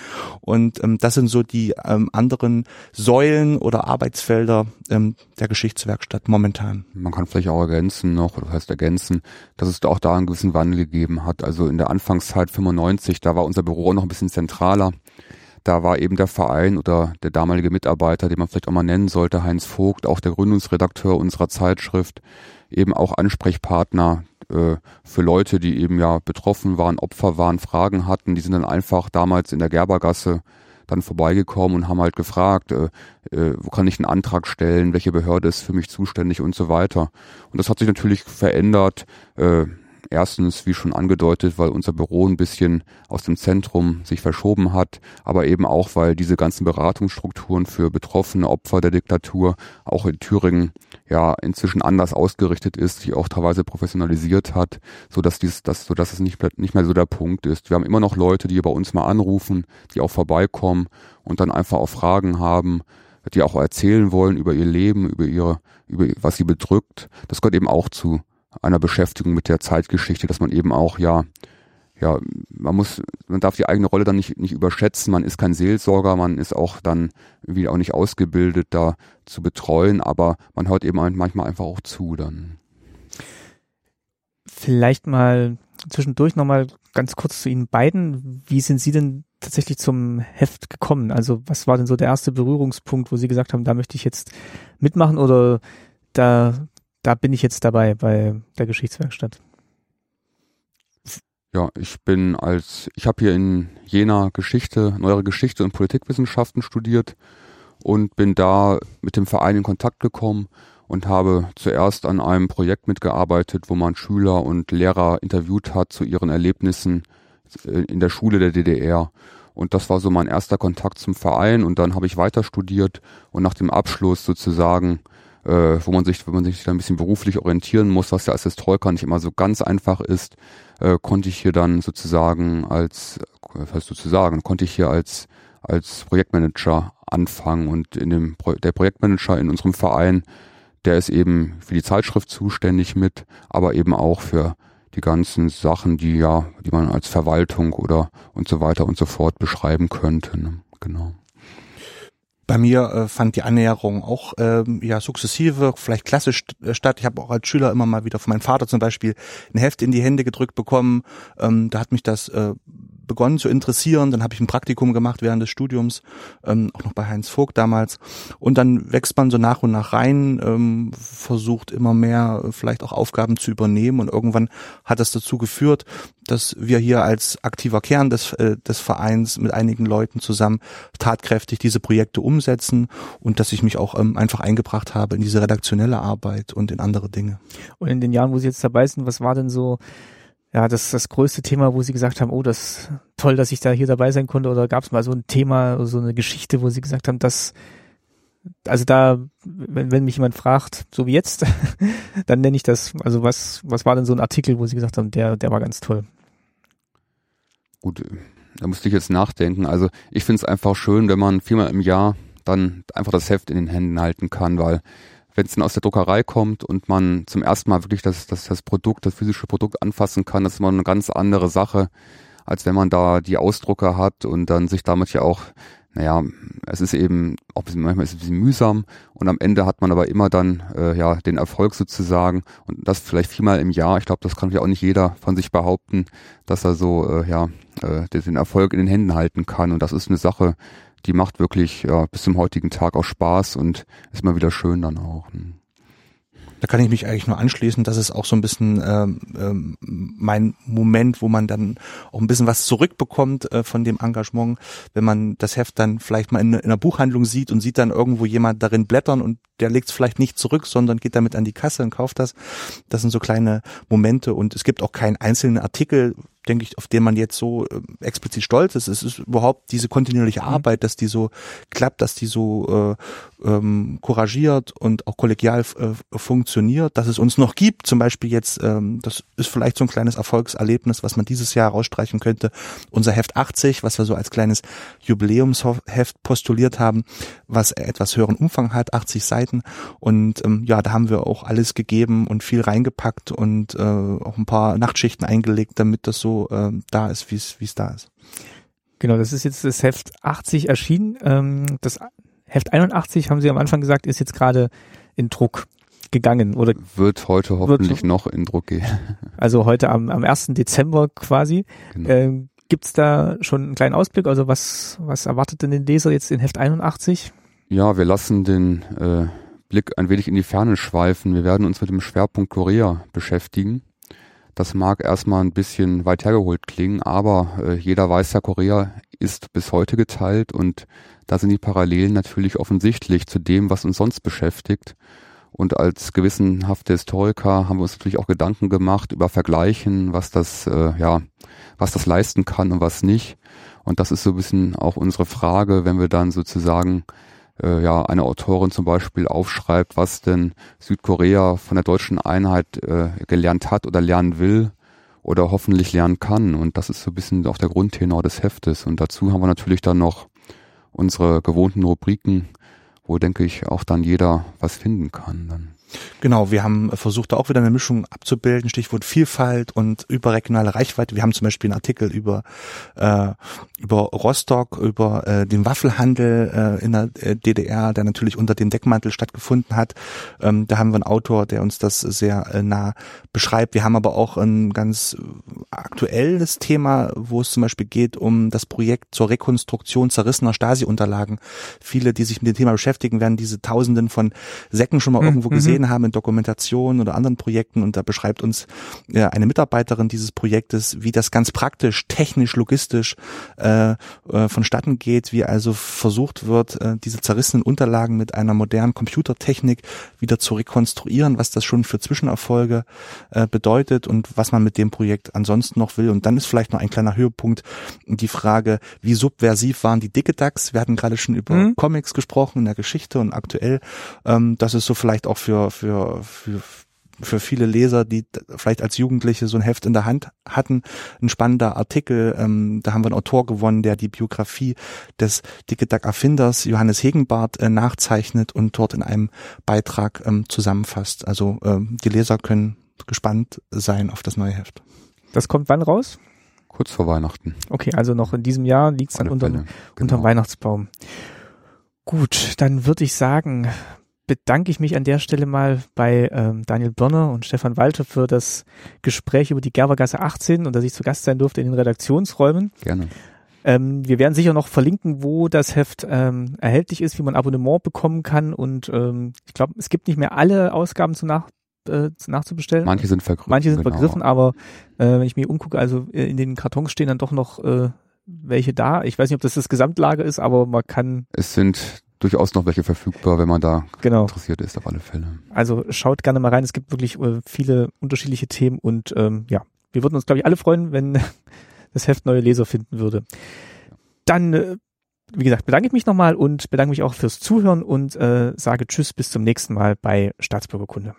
B: Und ähm, das sind so die ähm, anderen Säulen oder Arbeitsfelder ähm, der Geschichtswerkstatt momentan.
C: Man kann vielleicht auch ergänzen noch, oder heißt ergänzen, dass es auch da einen gewissen Wandel gegeben hat. Also in der Anfangszeit 95, da war unser Büro noch ein bisschen zentraler. Da war eben der Verein oder der damalige Mitarbeiter, den man vielleicht auch mal nennen sollte, Heinz Vogt, auch der Gründungsredakteur unserer Zeitschrift, eben auch Ansprechpartner äh, für Leute, die eben ja betroffen waren, Opfer waren, Fragen hatten. Die sind dann einfach damals in der Gerbergasse dann vorbeigekommen und haben halt gefragt, äh, äh, wo kann ich einen Antrag stellen, welche Behörde ist für mich zuständig und so weiter. Und das hat sich natürlich verändert. Äh, Erstens, wie schon angedeutet, weil unser Büro ein bisschen aus dem Zentrum sich verschoben hat, aber eben auch, weil diese ganzen Beratungsstrukturen für betroffene Opfer der Diktatur auch in Thüringen ja inzwischen anders ausgerichtet ist, sich auch teilweise professionalisiert hat, so dass dies, das, so dass es nicht, nicht mehr so der Punkt ist. Wir haben immer noch Leute, die bei uns mal anrufen, die auch vorbeikommen und dann einfach auch Fragen haben, die auch erzählen wollen über ihr Leben, über ihre, über was sie bedrückt. Das gehört eben auch zu einer Beschäftigung mit der Zeitgeschichte, dass man eben auch, ja, ja, man muss, man darf die eigene Rolle dann nicht, nicht überschätzen. Man ist kein Seelsorger, man ist auch dann irgendwie auch nicht ausgebildet, da zu betreuen, aber man hört eben manchmal einfach auch zu dann.
A: Vielleicht mal zwischendurch nochmal ganz kurz zu Ihnen beiden. Wie sind Sie denn tatsächlich zum Heft gekommen? Also was war denn so der erste Berührungspunkt, wo Sie gesagt haben, da möchte ich jetzt mitmachen oder da da bin ich jetzt dabei bei der Geschichtswerkstatt.
C: Ja, ich bin als, ich habe hier in Jena Geschichte, neuere Geschichte und Politikwissenschaften studiert und bin da mit dem Verein in Kontakt gekommen und habe zuerst an einem Projekt mitgearbeitet, wo man Schüler und Lehrer interviewt hat zu ihren Erlebnissen in der Schule der DDR. Und das war so mein erster Kontakt zum Verein und dann habe ich weiter studiert und nach dem Abschluss sozusagen äh, wo man sich, wenn man sich da ein bisschen beruflich orientieren muss, was ja als Historiker nicht immer so ganz einfach ist, äh, konnte ich hier dann sozusagen als, was heißt sozusagen, konnte ich hier als als Projektmanager anfangen und in dem Pro der Projektmanager in unserem Verein, der ist eben für die Zeitschrift zuständig mit, aber eben auch für die ganzen Sachen, die ja, die man als Verwaltung oder und so weiter und so fort beschreiben könnte. Ne? Genau.
B: Bei mir äh, fand die Annäherung auch ähm, ja sukzessive, vielleicht klassisch äh, statt. Ich habe auch als Schüler immer mal wieder von meinem Vater zum Beispiel ein Heft in die Hände gedrückt bekommen. Ähm, da hat mich das äh, begonnen zu interessieren. Dann habe ich ein Praktikum gemacht während des Studiums, ähm, auch noch bei Heinz Vogt damals. Und dann wächst man so nach und nach rein, ähm, versucht immer mehr äh, vielleicht auch Aufgaben zu übernehmen. Und irgendwann hat das dazu geführt, dass wir hier als aktiver Kern des, äh, des Vereins mit einigen Leuten zusammen tatkräftig diese Projekte umsetzen und dass ich mich auch ähm, einfach eingebracht habe in diese redaktionelle Arbeit und in andere Dinge.
A: Und in den Jahren, wo Sie jetzt dabei sind, was war denn so ja, das das größte Thema, wo Sie gesagt haben, oh, das toll, dass ich da hier dabei sein konnte, oder gab es mal so ein Thema, so eine Geschichte, wo Sie gesagt haben, dass also da, wenn, wenn mich jemand fragt, so wie jetzt, dann nenne ich das, also was, was war denn so ein Artikel, wo Sie gesagt haben, der, der war ganz toll?
C: Gut, da musste ich jetzt nachdenken. Also ich finde es einfach schön, wenn man viermal im Jahr dann einfach das Heft in den Händen halten kann, weil wenn es dann aus der Druckerei kommt und man zum ersten Mal wirklich das, das, das Produkt, das physische Produkt anfassen kann, das ist immer eine ganz andere Sache, als wenn man da die Ausdrucker hat und dann sich damit ja auch, naja, es ist eben, auch manchmal ist es ein bisschen mühsam und am Ende hat man aber immer dann äh, ja den Erfolg sozusagen und das vielleicht viermal im Jahr. Ich glaube, das kann ja auch nicht jeder von sich behaupten, dass er so äh, ja äh, den Erfolg in den Händen halten kann und das ist eine Sache, die macht wirklich ja, bis zum heutigen Tag auch Spaß und ist mal wieder schön dann auch. Ne?
B: Da kann ich mich eigentlich nur anschließen. Das ist auch so ein bisschen ähm, ähm, mein Moment, wo man dann auch ein bisschen was zurückbekommt äh, von dem Engagement, wenn man das Heft dann vielleicht mal in, in einer Buchhandlung sieht und sieht dann irgendwo jemand darin blättern und der legt es vielleicht nicht zurück, sondern geht damit an die Kasse und kauft das. Das sind so kleine Momente und es gibt auch keinen einzelnen Artikel, denke ich, auf den man jetzt so äh, explizit stolz ist. Es ist überhaupt diese kontinuierliche mhm. Arbeit, dass die so klappt, dass die so äh, ähm, couragiert und auch kollegial äh, funktioniert, dass es uns noch gibt. Zum Beispiel jetzt, ähm, das ist vielleicht so ein kleines Erfolgserlebnis, was man dieses Jahr rausstreichen könnte. Unser Heft 80, was wir so als kleines Jubiläumsheft postuliert haben, was etwas höheren Umfang hat, 80 Seiten. Und ähm, ja, da haben wir auch alles gegeben und viel reingepackt und äh, auch ein paar Nachtschichten eingelegt, damit das so ähm, da ist, wie es da ist.
A: Genau, das ist jetzt das Heft 80 erschienen. Ähm, das Heft 81, haben Sie am Anfang gesagt, ist jetzt gerade in Druck gegangen oder
C: wird heute hoffentlich wird, noch in Druck gehen.
A: Also heute am, am 1. Dezember quasi. Genau. Ähm, Gibt da schon einen kleinen Ausblick? Also was, was erwartet denn den Leser jetzt in Heft 81?
C: Ja, wir lassen den äh, Blick ein wenig in die Ferne schweifen. Wir werden uns mit dem Schwerpunkt Korea beschäftigen. Das mag erstmal ein bisschen weit hergeholt klingen, aber äh, jeder weiß ja, Korea ist bis heute geteilt und da sind die Parallelen natürlich offensichtlich zu dem, was uns sonst beschäftigt. Und als gewissenhafte Historiker haben wir uns natürlich auch Gedanken gemacht über Vergleichen, was das, äh, ja, was das leisten kann und was nicht. Und das ist so ein bisschen auch unsere Frage, wenn wir dann sozusagen äh, ja eine Autorin zum Beispiel aufschreibt, was denn Südkorea von der deutschen Einheit äh, gelernt hat oder lernen will oder hoffentlich lernen kann. Und das ist so ein bisschen auch der Grundtenor des Heftes. Und dazu haben wir natürlich dann noch unsere gewohnten Rubriken, wo denke ich auch dann jeder was finden kann. Dann.
B: Genau, wir haben versucht, da auch wieder eine Mischung abzubilden, Stichwort Vielfalt und überregionale Reichweite. Wir haben zum Beispiel einen Artikel über, äh, über Rostock, über äh, den Waffelhandel äh, in der äh, DDR, der natürlich unter dem Deckmantel stattgefunden hat. Ähm, da haben wir einen Autor, der uns das sehr äh, nah beschreibt. Wir haben aber auch ein ganz aktuelles Thema, wo es zum Beispiel geht um das Projekt zur Rekonstruktion zerrissener Stasi-Unterlagen. Viele, die sich mit dem Thema beschäftigen, werden diese Tausenden von Säcken schon mal mhm. irgendwo gesehen gesehen haben mit Dokumentation oder anderen Projekten und da beschreibt uns äh, eine Mitarbeiterin dieses Projektes, wie das ganz praktisch, technisch, logistisch äh, äh, vonstatten geht, wie also versucht wird, äh, diese zerrissenen Unterlagen mit einer modernen Computertechnik wieder zu rekonstruieren, was das schon für Zwischenerfolge äh, bedeutet und was man mit dem Projekt ansonsten noch will. Und dann ist vielleicht noch ein kleiner Höhepunkt die Frage, wie subversiv waren die Dicke Ducks? Wir hatten gerade schon über mhm. Comics gesprochen in der Geschichte und aktuell. Ähm, das ist so vielleicht auch für, für, für für viele Leser, die vielleicht als Jugendliche so ein Heft in der Hand hatten, ein spannender Artikel. Ähm, da haben wir einen Autor gewonnen, der die Biografie des Dicke Duck Erfinders Johannes Hegenbart äh, nachzeichnet und dort in einem Beitrag ähm, zusammenfasst. Also ähm, die Leser können gespannt sein auf das neue Heft.
A: Das kommt wann raus?
C: Kurz vor Weihnachten.
A: Okay, also noch in diesem Jahr liegt es dann unter, genau. unterm Weihnachtsbaum. Gut, dann würde ich sagen, bedanke ich mich an der Stelle mal bei ähm, Daniel Birner und Stefan Walter für das Gespräch über die Gerbergasse 18 und dass ich zu Gast sein durfte in den Redaktionsräumen.
C: Gerne.
A: Ähm, wir werden sicher noch verlinken, wo das Heft ähm, erhältlich ist, wie man Abonnement bekommen kann und ähm, ich glaube, es gibt nicht mehr alle Ausgaben zu nach äh, nachzubestellen.
C: Manche sind vergriffen.
A: Manche sind genau. vergriffen, aber äh, wenn ich mir umgucke, also äh, in den Kartons stehen dann doch noch äh, welche da. Ich weiß nicht, ob das das Gesamtlager ist, aber man kann.
C: Es sind durchaus noch welche verfügbar, wenn man da genau. interessiert ist, auf alle Fälle.
A: Also schaut gerne mal rein. Es gibt wirklich äh, viele unterschiedliche Themen und ähm, ja, wir würden uns, glaube ich, alle freuen, wenn das Heft neue Leser finden würde. Dann, äh, wie gesagt, bedanke ich mich nochmal und bedanke mich auch fürs Zuhören und äh, sage Tschüss bis zum nächsten Mal bei Staatsbürgerkunde.